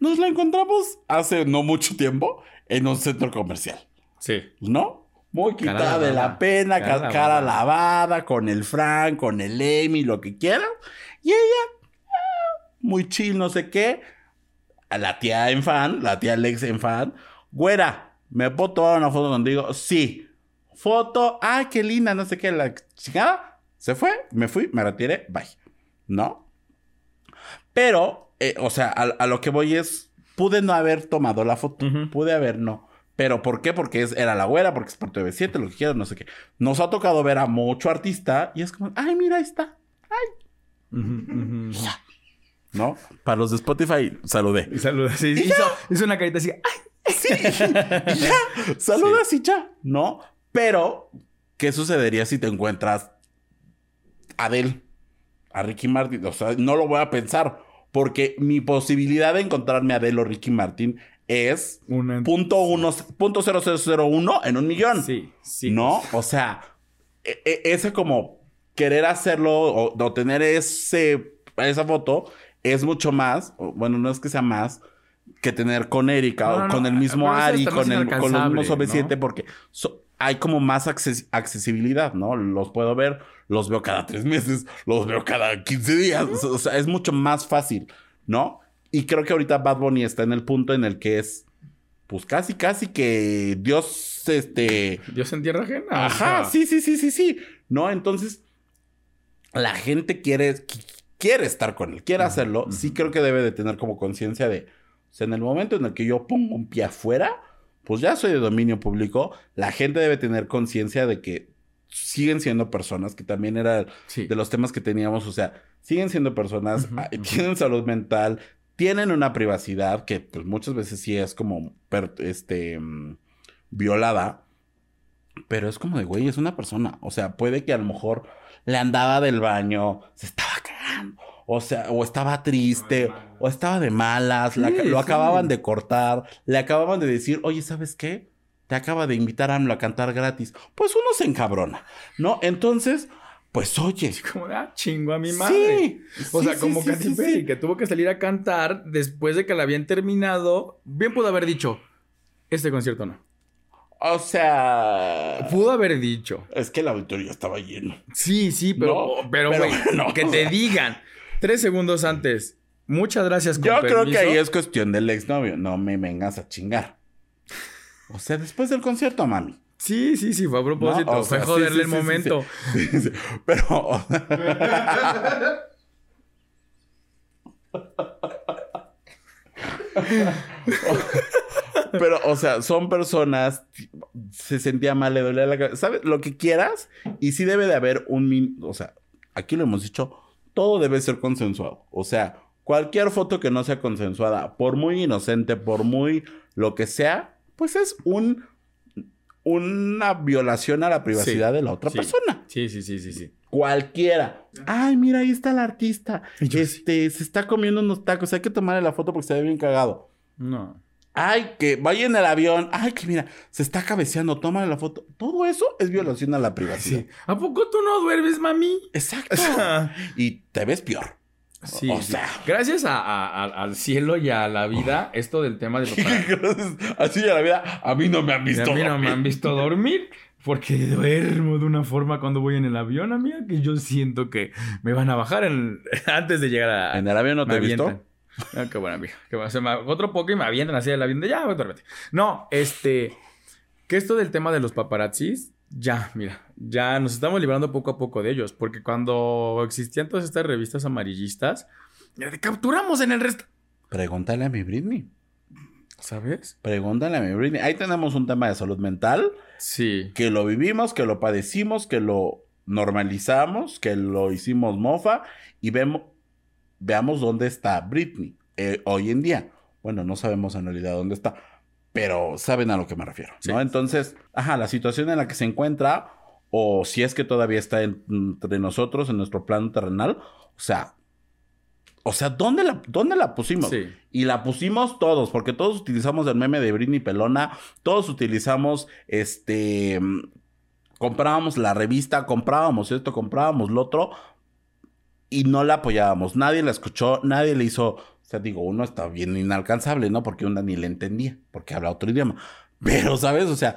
nos la encontramos hace no mucho tiempo en un centro comercial, Sí. ¿no? Muy Cara quitada de lavada. la pena, Cara ca- cara, lavada. lavada, con el Frank, con el Emi, lo que quieran. Y ella, ah, muy chill, no sé qué. A la tía en fan, la tía Alex en fan. Güera, ¿me puedo tomar una foto contigo? Sí. Foto, ay, qué linda, no sé qué, la chingada. Se fue, me fui, me retiré, bye. ¿No? Pero, eh, o sea, a, a lo que voy es, pude no haber tomado la foto, pude haber no. Pero ¿por qué? Porque es, era la güera, porque es parte de B7, lo que quieras, no sé qué. Nos ha tocado ver a mucho artista y es como, ay, mira, ahí está, ujú, ujú. ¿no? Para los de Spotify, saludé. Y saluda. Sí, hizo, hizo una carita así. ¡Ay! Sí, y ya, saludas y ya, ¿no? Pero, ¿qué sucedería si te encuentras Adele, a Ricky Martin? O sea, no lo voy a pensar, porque mi posibilidad de encontrarme a Adele o Ricky Martin es Una... punto uno, punto cero cero cero uno en un millón. Sí, sí. ¿No? O sea, e- e- ese como querer hacerlo o, o tener ese, esa foto es mucho más, o, bueno, no es que sea más, que tener con Erika No, o no, con el mismo Ari, con, el, con los mismos OV7, ¿no? porque so- hay como más acces- accesibilidad, ¿no? Los puedo ver, los veo cada tres meses, los veo cada 15 días, o sea, es mucho más fácil, ¿no? Y creo que ahorita Bad Bunny está en el punto en el que es, pues casi, casi que Dios, este... Dios en tierra ajena. o Ajá, sea, sí, sí, sí, sí, sí. ¿No? Entonces, la gente quiere, qui- quiere estar con él, quiere hacerlo. Sí creo que debe de tener como conciencia de, o sea, en el momento en el que yo pongo un pie afuera, pues ya soy de dominio público. La gente debe tener conciencia de que siguen siendo personas, que también era Sí. de los temas que teníamos, o sea, siguen siendo personas, tienen salud mental, tienen una privacidad que pues muchas veces sí es como este mm, violada, pero es como de güey, es una persona, o sea, puede que a lo mejor le andaba del baño, se estaba cagando, o sea, o estaba triste, o estaba de malas, la- lo sí. acababan de cortar, le acababan de decir, oye, ¿sabes qué? Te acaba de invitar a AMLO a cantar gratis. Pues uno se encabrona, ¿no? Entonces, Pues oye. Como de, ah, chingo a mi madre. Sí. O sí, sea, sí, como sí, Katy sí, Perry, sí. que tuvo que salir a cantar después de que la habían terminado. Bien pudo haber dicho, este concierto no. O sea. Pudo haber dicho. Es que el auditorio estaba lleno. Sí, sí, pero, No, pero, pero güey, no. que te digan tres segundos antes. Muchas gracias, con Yo creo que permiso". ahí es cuestión del exnovio. No me vengas a chingar. O sea, después del concierto, mami. Sí, sí, sí, fue a propósito. No, o fue sea, joderle sí, el sí, momento. Sí. Pero. Pero, o sea, son personas. Se sentía mal, le dolía la cabeza. ¿Sabes? Lo que quieras. Y sí debe de haber un. min- O sea, aquí lo hemos dicho. Todo debe ser consensuado. O sea, cualquier foto que no sea consensuada, por muy inocente, por muy lo que sea, pues es un. Una violación a la privacidad Sí, de la otra sí. persona. Sí, sí, sí, sí, sí. Cualquiera. Ay, mira, ahí está el artista. Yo Este, se está comiendo unos tacos. Hay que tomarle la foto porque se ve bien cagado. No. Ay, que vaya en el avión. Ay, que mira, se está cabeceando. Tómale la foto. Todo eso es violación a la privacidad. Sí. ¿A poco tú no duermes, mami? Exacto. y te ves peor. Sí, O sí. sea. Gracias a- a- a- al cielo y a la vida, esto del tema de papá. Así ya la vida. A mí no me han visto. a mí no me dormir. han visto dormir porque duermo de una forma cuando voy en el avión, amiga, que yo siento que me van a bajar en- antes de llegar a. En el avión no te he visto. Avientan. Ah, qué se me- otro poco y me avientan así del avión de ya, duérmete. No, este. Que esto del tema de los paparazzis, ya, mira, ya nos estamos librando poco a poco de ellos. Porque cuando existían todas estas revistas amarillistas, te capturamos en el resto. Pregúntale a mi Britney. ¿Sabes? Pregúntale a mi Britney. Ahí tenemos un tema de salud mental. Sí. que lo vivimos, que lo padecimos, que lo normalizamos, que lo hicimos mofa y vemos, veamos dónde está Britney eh, hoy en día. Bueno, no sabemos en realidad dónde está, pero saben a lo que me refiero, ¿no? Sí. Entonces, ajá, la situación en la que se encuentra o si es que todavía está en- entre nosotros en nuestro plano terrenal, o sea, o sea, ¿dónde la, dónde la pusimos? Sí. Y la pusimos todos, porque todos utilizamos el meme de Britney Pelona, todos utilizamos este. mm, Comprábamos la revista, comprábamos esto, comprábamos lo otro, y no la apoyábamos. Nadie la escuchó, nadie le hizo. O sea, digo, uno está bien inalcanzable, ¿no? Porque una ni le entendía, porque habla otro idioma. Pero, ¿sabes? O sea,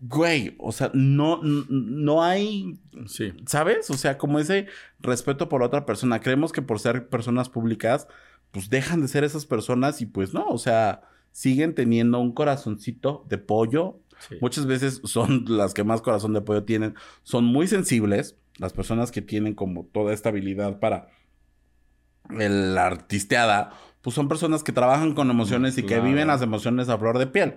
güey, o sea, no, no hay Sí. ¿Sabes? O sea, como ese respeto por otra persona. Creemos que por ser personas públicas, pues dejan de ser esas personas y pues no, o sea, siguen teniendo un corazoncito de pollo. sí. Muchas veces son las que más corazón de pollo tienen. Son muy sensibles. Las personas que tienen como toda esta habilidad para la artisteada, pues son personas que trabajan con emociones y que viven las emociones a flor de piel.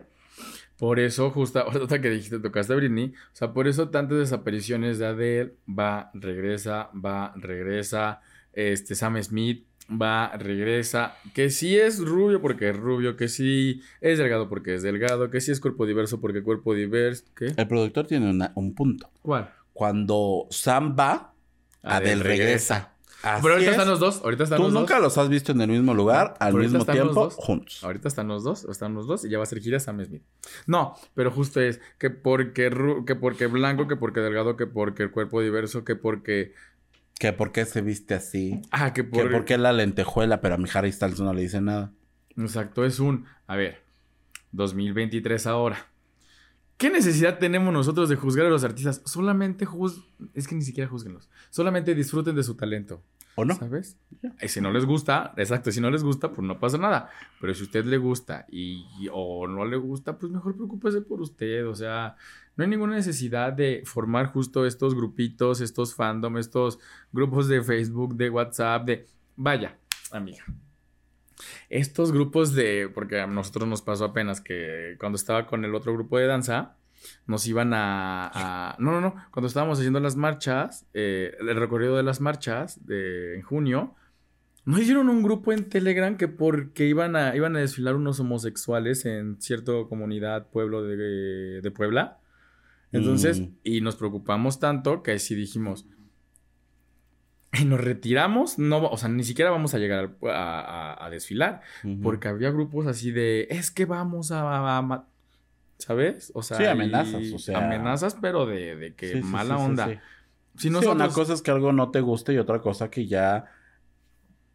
Por eso, justo ahorita que dijiste, tocaste a Britney, o sea, por eso tantas desapariciones de Adele, va, regresa, va, regresa, este, Sam Smith, va, regresa, que sí es rubio porque es rubio, que sí es delgado porque es delgado, que sí es cuerpo diverso porque cuerpo diverso, ¿qué? El productor tiene una- un punto. ¿Cuál? Cuando Sam va, Adele regresa. Así Pero ahorita es. están los dos, ahorita están Tú los nunca dos. los has visto en el mismo lugar, al mismo tiempo, juntos. Ahorita están los dos, están los dos y ya va a ser gira Sam Smith. No, pero justo es que porque, que porque blanco, que porque delgado, que porque el cuerpo diverso, que porque... Que por qué se viste así. Ah, que Que por... por qué la lentejuela, pero a mi Harry Styles no le dice nada. Exacto, es un... A ver, 2023 ahora. ¿Qué necesidad tenemos nosotros de juzgar a los artistas? Solamente juz... Es que ni siquiera juzguenlos. Solamente disfruten de su talento. ¿O no? ¿Sabes? Y si no les gusta, exacto, si no les gusta, pues no pasa nada. Pero si a usted le gusta y, y- o no le gusta, pues mejor preocúpese por usted. O sea, no hay ninguna necesidad de formar justo estos grupitos, estos fandom, estos grupos de Facebook, de WhatsApp, de... Vaya, amiga. Estos grupos de... Porque a nosotros nos pasó apenas que cuando estaba con el otro grupo de danza, nos iban a, a- No, no, no. Cuando estábamos haciendo las marchas, eh, el recorrido de las marchas de en junio, nos hicieron un grupo en Telegram que porque iban a, iban a desfilar unos homosexuales en cierta comunidad, pueblo de, de Puebla. Entonces, Mm. y nos preocupamos tanto que sí dijimos, nos retiramos, no, o sea, ni siquiera vamos a llegar a, a- a desfilar, porque había grupos así de, es que vamos a, a ma-", ¿sabes? O sea, Sí, amenazas, y- o sea. amenazas, pero de, de que Sí, mala sí, onda. sí. Si una cosa es que algo no te guste y otra cosa que ya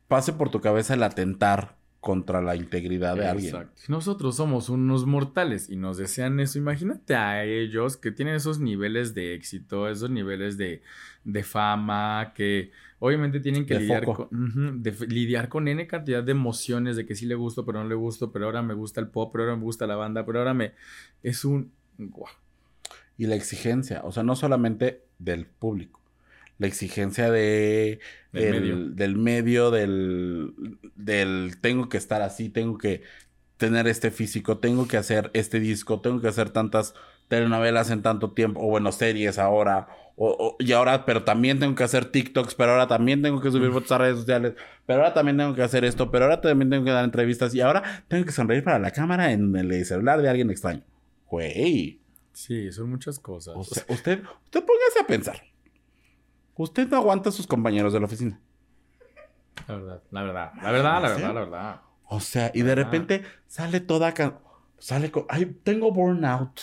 pase por tu cabeza el atentar contra la integridad de alguien. Exacto. Si nosotros somos unos mortales y nos desean eso, imagínate a ellos que tienen esos niveles de éxito, esos niveles de, de fama, que obviamente tienen que lidiar con, lidiar con N cantidad de emociones, de que sí le gusto, pero no le gusto, pero ahora me gusta el pop, pero ahora me gusta la banda, pero ahora me... Es un... Y la exigencia, o sea, no solamente del público, la exigencia de del, medio. del del tengo que estar así, tengo que tener este físico, tengo que hacer este disco, tengo que hacer tantas telenovelas en tanto tiempo, o bueno, series ahora, o, y ahora, pero también tengo que hacer TikToks, pero ahora también tengo que subir fotos a redes sociales, pero ahora también tengo que hacer esto, pero ahora también tengo que dar entrevistas, y ahora tengo que sonreír para la cámara en el celular de alguien extraño. Güey. Sí, son muchas cosas. usted, usted póngase a pensar. Usted no aguanta a sus compañeros de la oficina. La verdad, la verdad, la verdad, la verdad, la verdad. O sea, y de repente sale toda. Sale con. Ay, tengo burnout.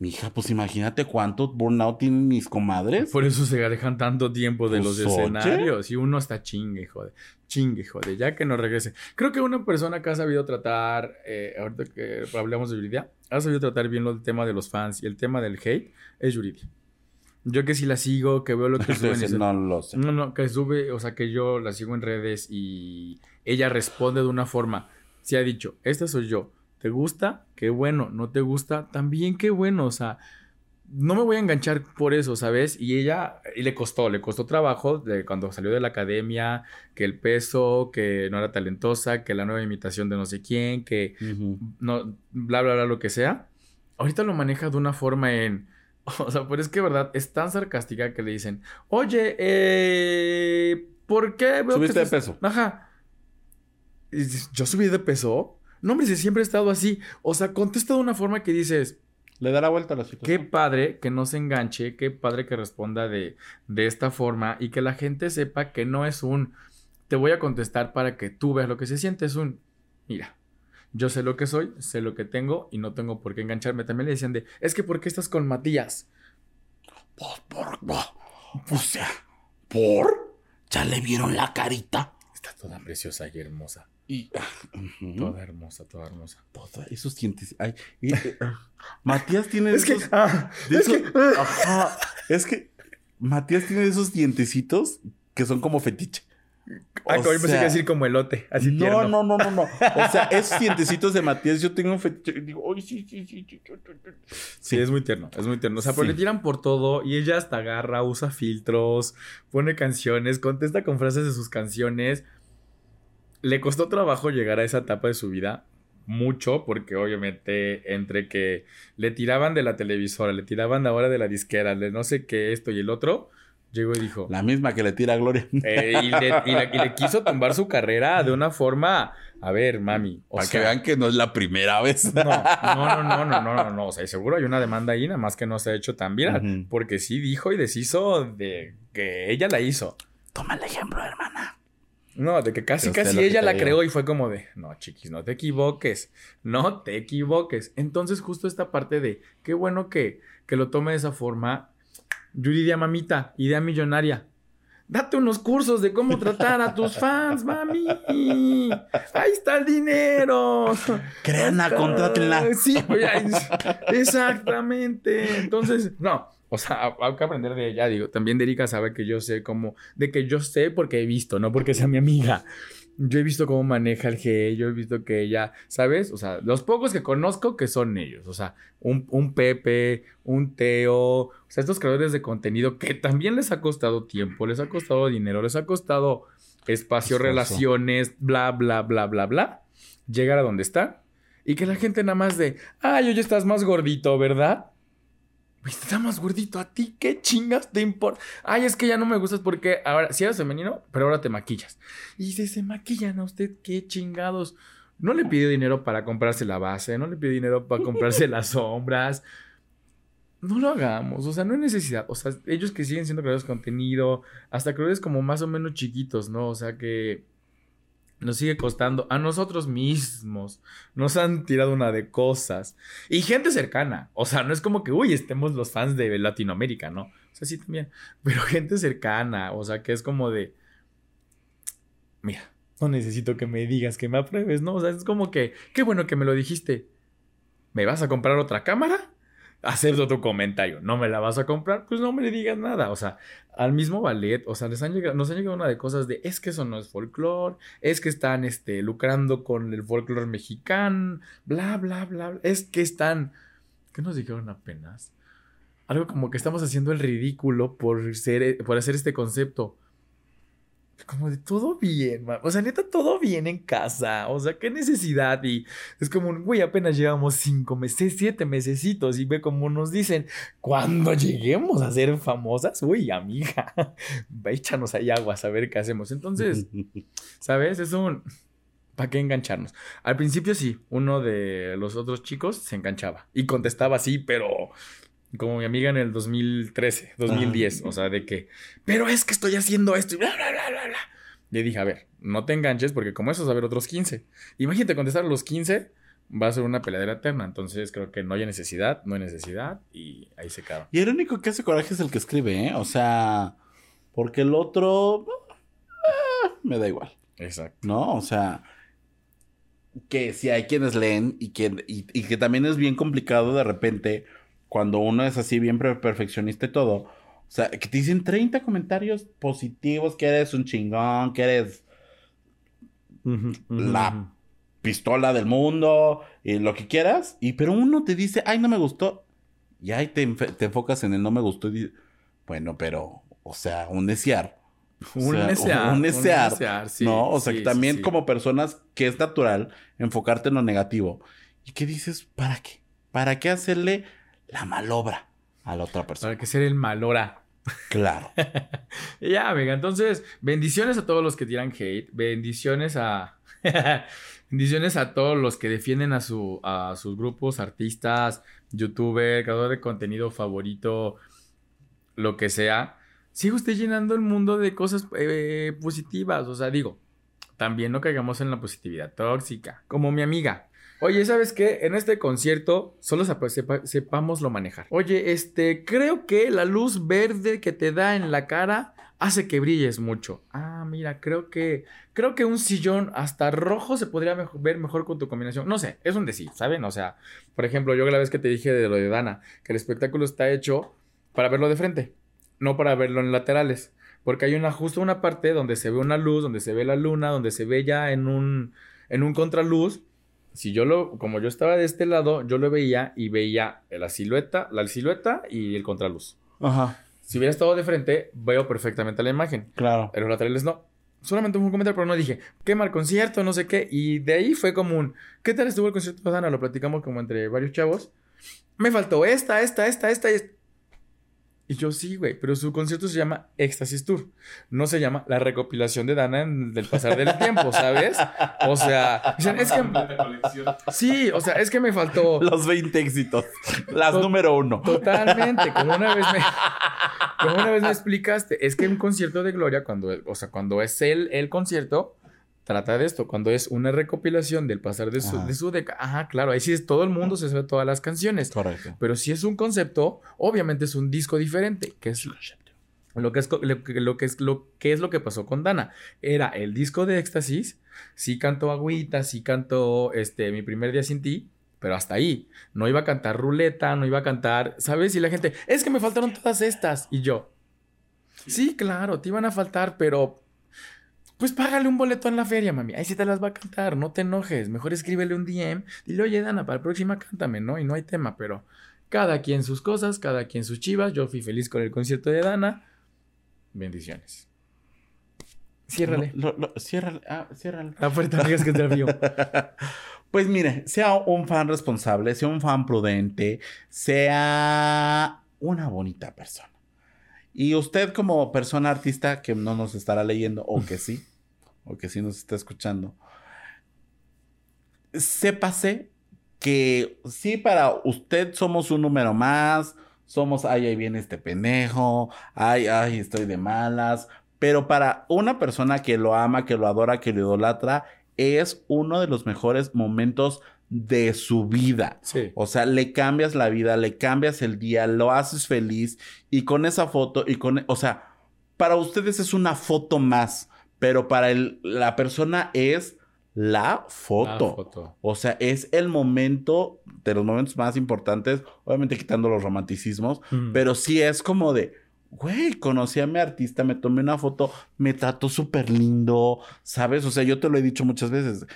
Mija, pues imagínate cuánto burnout tienen mis comadres. Por eso se alejan tanto tiempo de los pues, escenarios. Y uno está chingue, joder. Chingue, joder. Ya que no regrese. Creo que una persona que ha sabido tratar. Eh, ahorita que hablamos de Yuridia. Ha sabido tratar bien el tema de los fans y el tema del hate. Es Yuridia. Yo que sí la sigo, que veo lo que sube. no lo sé. No, no, que sube, o sea, que yo la sigo en redes y ella responde de una forma. Si ha dicho, esta soy yo. ¿Te gusta? Qué bueno. ¿No te gusta? También qué bueno. O sea, no me voy a enganchar por eso, ¿sabes? Y ella, y le costó, le costó trabajo de cuando salió de la academia, que el peso, que no era talentosa, que la nueva imitación de no sé quién, que no, bla, bla, bla, lo que sea. Ahorita lo maneja de una forma en O sea, pero es que, ¿verdad? Es tan sarcástica que le dicen, oye, eh, ¿por qué? Subiste de peso. Ajá. ¿Yo subí de peso? No, hombre, si siempre he estado así. O sea, contesta de una forma que dices... Le da la vuelta a la situación. Qué padre que no se enganche, qué padre que responda de, de esta forma y que la gente sepa que no es un... Te voy a contestar para que tú veas lo que se siente. Es un... Mira, yo sé lo que soy, sé lo que tengo y no tengo por qué engancharme. También le decían de, es que ¿por qué estás con Matías? Pues por, o sea, ¿por? ¿Ya le vieron la carita? Está toda preciosa y hermosa. Y, Toda hermosa, toda hermosa. Toda, esos dientes. Ay, eh, Matías tiene es esos. Que, ah, es, que, ajá, es que Matías tiene esos dientecitos que son como fetiche. Ah, como pensé que decir como elote, así no, No, no, no, no. O sea, esos dientecitos de Matías, yo tengo un fetiche. Digo, ay, sí, sí, sí, sí, sí. es muy tierno, es muy tierno. O sea, pero le tiran por todo y ella hasta agarra, usa filtros, pone canciones, contesta con frases de sus canciones. Le costó trabajo llegar a esa etapa de su vida. Mucho, porque obviamente entre que le tiraban de la televisora, le tiraban ahora de la disquera, de no sé qué, esto y el otro Llegó y dijo. La misma que le tira a Gloria. Eh, y, le, quiso tumbar su carrera de una forma. A ver, mami. Para que vean que no es la primera vez. No, no, no, no, no, no, no. O sea, seguro hay una demanda ahí, nada más que no se ha hecho tan bien. Porque sí dijo y deshizo de que ella la hizo. Toma el ejemplo, hermana. No, de que casi, casi ella la creó y fue como de, no, chiquis, no te equivoques, no te equivoques. Entonces, justo esta parte de, qué bueno que, que lo tome de esa forma Yuridia Mamita, idea millonaria. Date unos cursos de cómo tratar a tus fans, mami. Ahí está el dinero. Créanla, contrátenla. Sí, exactamente. Entonces, no. O sea, hay que aprender de ella. Digo, también de Erika sabe que yo sé cómo. De que yo sé porque he visto, no porque sea mi amiga. Yo he visto cómo maneja el G, yo he visto que ella, ¿sabes? O sea, los pocos que conozco que son ellos, o sea, un, un Pepe, un Teo, o sea, estos creadores de contenido que también les ha costado tiempo, les ha costado dinero, les ha costado espacio, relaciones, bla, bla, bla, bla, bla, llegar a donde está y que la gente nada más de, ay, oye, estás más gordito, ¿verdad? Está más gordito a ti, ¿qué chingas te importa? Ay, es que ya no me gustas porque ahora, si eres femenino, pero ahora te maquillas. Y si se maquillan a usted, qué chingados. No le pide dinero para comprarse la base, no le pide dinero para comprarse las sombras. No lo hagamos, o sea, no hay necesidad. O sea, ellos que siguen siendo creadores de contenido, hasta creadores como más o menos chiquitos, ¿no? O sea, que nos sigue costando a nosotros mismos. Nos han tirado una de cosas. Y gente cercana. O sea, no es como que, uy, estemos los fans de Latinoamérica, ¿no? O sea, sí también. Pero gente cercana. O sea, que es como de. Mira, no necesito que me digas que me apruebes, ¿no? O sea, es como que, qué bueno que me lo dijiste. ¿Me vas a comprar otra cámara? Acepto tu comentario. ¿No me la vas a comprar? Pues no me le digas nada. O sea, al mismo ballet, o sea, les han llegado, nos han llegado una de cosas de es que eso no es folclore, es que están este, lucrando con el folclore mexicano, bla, bla, bla, bla. Es que están. ¿Qué nos dijeron apenas? Algo como que estamos haciendo el ridículo por, ser, por hacer este concepto como de todo bien, man. O sea, neta, todo bien en casa. O sea, qué necesidad. Y es como, güey, apenas llevamos cinco meses, siete mesecitos. Y ve como nos dicen, cuando lleguemos a ser famosas, uy, amiga, échanos ahí agua a ver qué hacemos. Entonces, ¿sabes? Es un. ¿Para qué engancharnos? Al principio sí, uno de los otros chicos se enganchaba y contestaba así, pero como mi amiga en el 2013, 2010, o sea, de que, pero es que estoy haciendo esto y bla, bla, bla, bla, bla. Le dije, a ver, no te enganches porque como eso es a ver otros 15. Imagínate contestar a los 15, va a ser una peleadera eterna. Entonces creo que no hay necesidad, no hay necesidad y ahí se queda. Y el único que hace coraje es el que escribe, ¿eh? O sea, porque el otro, eh, me da igual. Exacto. ¿No? O sea, que si hay quienes leen y que, y que también es bien complicado de repente cuando uno es así bien perfeccionista y todo, o sea, que te dicen 30 comentarios positivos, que eres un chingón, que eres la pistola del mundo y lo que quieras, y pero uno te dice, ay, no me gustó, y ahí te, enfocas en el no me gustó, y, bueno, pero, o sea, un desear. un desear. Un desear. ¿No? O sea, que también como personas que es natural enfocarte en lo negativo. ¿Y qué dices? ¿Para qué? ¿Para qué hacerle la malobra a la otra persona. Para que ser el malora. Claro. ya, venga, entonces, bendiciones a todos los que tiran hate, bendiciones a bendiciones a todos los que defienden a su a sus grupos, artistas, youtuber, creador de contenido favorito, lo que sea. Sigue usted llenando el mundo de cosas eh, positivas, o sea, digo, también no caigamos en la positividad tóxica, como mi amiga. Oye, ¿sabes qué? En este concierto solo sepamos lo manejar. Oye, este, creo que la luz verde que te da en la cara hace que brilles mucho. Ah, mira, creo que creo que un sillón hasta rojo se podría ver mejor con tu combinación. No sé, es un decir, ¿saben? O sea, por ejemplo, yo la vez que te dije de lo de Dana, que el espectáculo está hecho para verlo de frente, no para verlo en laterales. Porque hay una, justo una parte donde se ve una luz, donde se ve la luna, donde se ve ya en un, en un contraluz si yo lo, como yo estaba de este lado, yo lo veía y veía la silueta, la silueta y el contraluz. Ajá. Si hubiera estado de frente, veo perfectamente la imagen. Claro. En los laterales no. Solamente un comentario, pero no dije, qué mal concierto, no sé qué. Y de ahí fue como un, ¿qué tal estuvo el concierto de Dana? Lo platicamos como entre varios chavos. Me faltó esta, esta, esta, esta, esta. Y yo sí, güey, pero su concierto se llama Éxtasis Tour. No se llama La recopilación de Dana en, del pasar del tiempo, ¿sabes? O sea, dicen, es que... Sí, o sea, es que me faltó... Los 20 éxitos. Las número uno. Totalmente. Como una vez me... Como una vez me explicaste, es que un concierto de Gloria, cuando, o sea, cuando es el, el concierto, trata de esto. Cuando es una recopilación del pasar de su, de su década. Ajá, claro, ahí sí es todo el mundo, se sabe todas las canciones. Correcto. Pero si es un concepto, obviamente es un disco diferente, que es lo que es lo que, lo que es lo que es lo que pasó con Dana. Era el disco de éxtasis, sí cantó Agüita, sí cantó este mi primer día sin ti, pero hasta ahí. No iba a cantar ruleta, no iba a cantar, ¿sabes? Y la gente, es que me faltaron todas estas. Y yo, sí, claro, te iban a faltar, pero pues págale un boleto en la feria, mami. Ahí sí te las va a cantar, no te enojes. Mejor escríbele un DM. Dile, oye, Dana, para la próxima cántame, ¿no? Y no hay tema, pero cada quien sus cosas, cada quien sus chivas. Yo fui feliz con el concierto de Dana. Bendiciones. Ciérrale. ciérrale. Ah, ciérrale. La puerta, digas que te vio. Pues mire, sea un fan responsable, sea un fan prudente, sea una bonita persona. Y usted como persona artista que no nos estará leyendo, o que sí, o que sí nos está escuchando, sépase que sí, para usted somos un número más, somos, ay, ahí viene este pendejo, ay, ay, estoy de malas, pero para una persona que lo ama, que lo adora, que lo idolatra, es uno de los mejores momentos de su vida. Sí. O sea, le cambias la vida, le cambias el día, lo haces feliz y con esa foto y con, o sea, para ustedes es una foto más, pero para el, la persona es la foto. La foto. O sea, es el momento de los momentos más importantes, obviamente quitando los romanticismos, Mm. pero sí es como de, güey, conocí a mi artista, me tomé una foto, me trató súper lindo, ¿sabes? O sea, yo te lo he dicho muchas veces,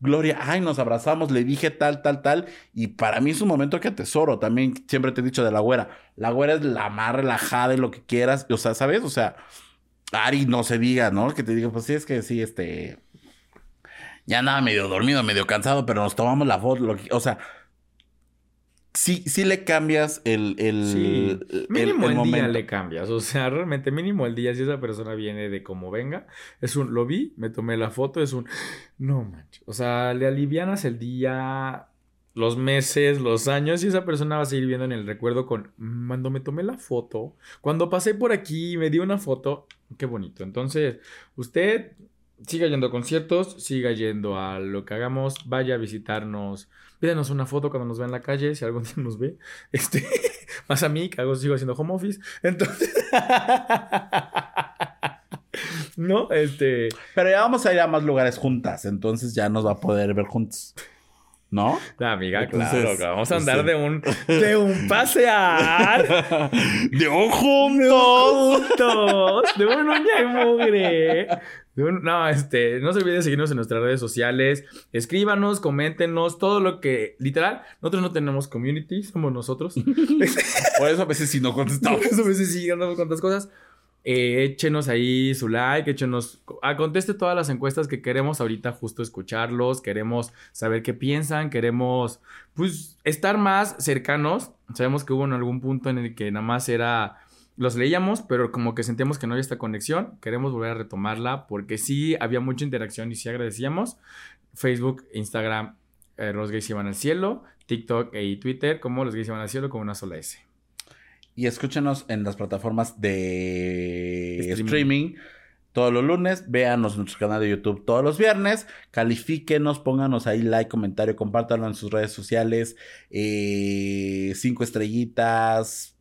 Gloria, ay, nos abrazamos, le dije tal, tal, tal, y para mí es un momento que atesoro, también siempre te he dicho de la güera, la güera es la más relajada y lo que quieras, o sea, ¿sabes? O sea, Ari no se diga, ¿no? Que te diga, pues sí, es que sí, este... Ya andaba medio dormido, medio cansado, pero nos tomamos la foto, lo o sea, sí, sí le cambias el, el, Sí, el- mínimo el el, día le cambias. O sea, realmente mínimo el día, si esa persona viene de como venga, es un, lo vi, me tomé la foto, es un, no manches. O sea, le alivianas el día, los meses, los años, y esa persona va a seguir viendo en el recuerdo con, "Mm, cuando me tomé la foto, cuando pasé por aquí y me di una foto, qué bonito. Entonces, usted siga yendo a conciertos, siga yendo a lo que hagamos, vaya a visitarnos, pídanos una foto cuando nos vea en la calle, si algún día nos ve. Este, más a mí, que hago, sigo haciendo home office. Entonces, no, este, Pero ya vamos a ir a más lugares juntas, entonces ya nos va a poder ver juntos. ¿No? la amiga, Entonces, claro, vamos a pues, andar sí. de un, de un pasear. ¡De un juntos! juntos, de un uña y mugre. No, este, no se olviden seguirnos en nuestras redes sociales. Escríbanos, coméntenos, todo lo que, literal, nosotros no tenemos community, somos nosotros. Por eso a veces sí no contestamos. Eso a veces sí andamos con tantas cosas. Eh, échenos ahí su like, échenos, ah, conteste todas las encuestas que queremos ahorita justo escucharlos, queremos saber qué piensan, queremos pues estar más cercanos. Sabemos que hubo en algún punto en el que nada más era, los leíamos, pero como que sentíamos que no había esta conexión, queremos volver a retomarla porque sí había mucha interacción y sí agradecíamos. Facebook, Instagram, eh, los gays iban al cielo, TikTok y Twitter como los gays iban al cielo con una sola S. Y escúchenos en las plataformas de Streaming. streaming. todos los lunes. Véanos en nuestro canal de YouTube todos los viernes. Califíquenos, pónganos ahí like, comentario, compártanlo en sus redes sociales. eh, cinco estrellitas.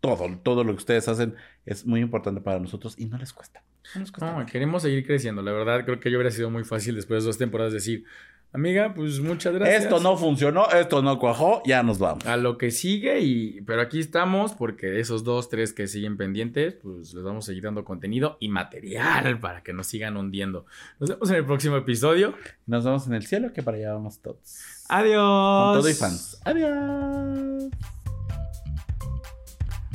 Todo, todo lo que ustedes hacen es muy importante para nosotros y no les cuesta. No les cuesta No, nada. queremos seguir creciendo. La verdad, creo que yo hubiera sido muy fácil después de dos temporadas decir, amiga, pues muchas gracias. Esto no funcionó, esto no cuajó, ya nos vamos. A lo que sigue, y pero aquí estamos porque esos dos, tres que siguen pendientes, pues les vamos a seguir dando contenido y material para que nos sigan hundiendo. Nos vemos en el próximo episodio. Nos vemos en el cielo, que para allá vamos todos. Adiós. Con todo y fans. Adiós.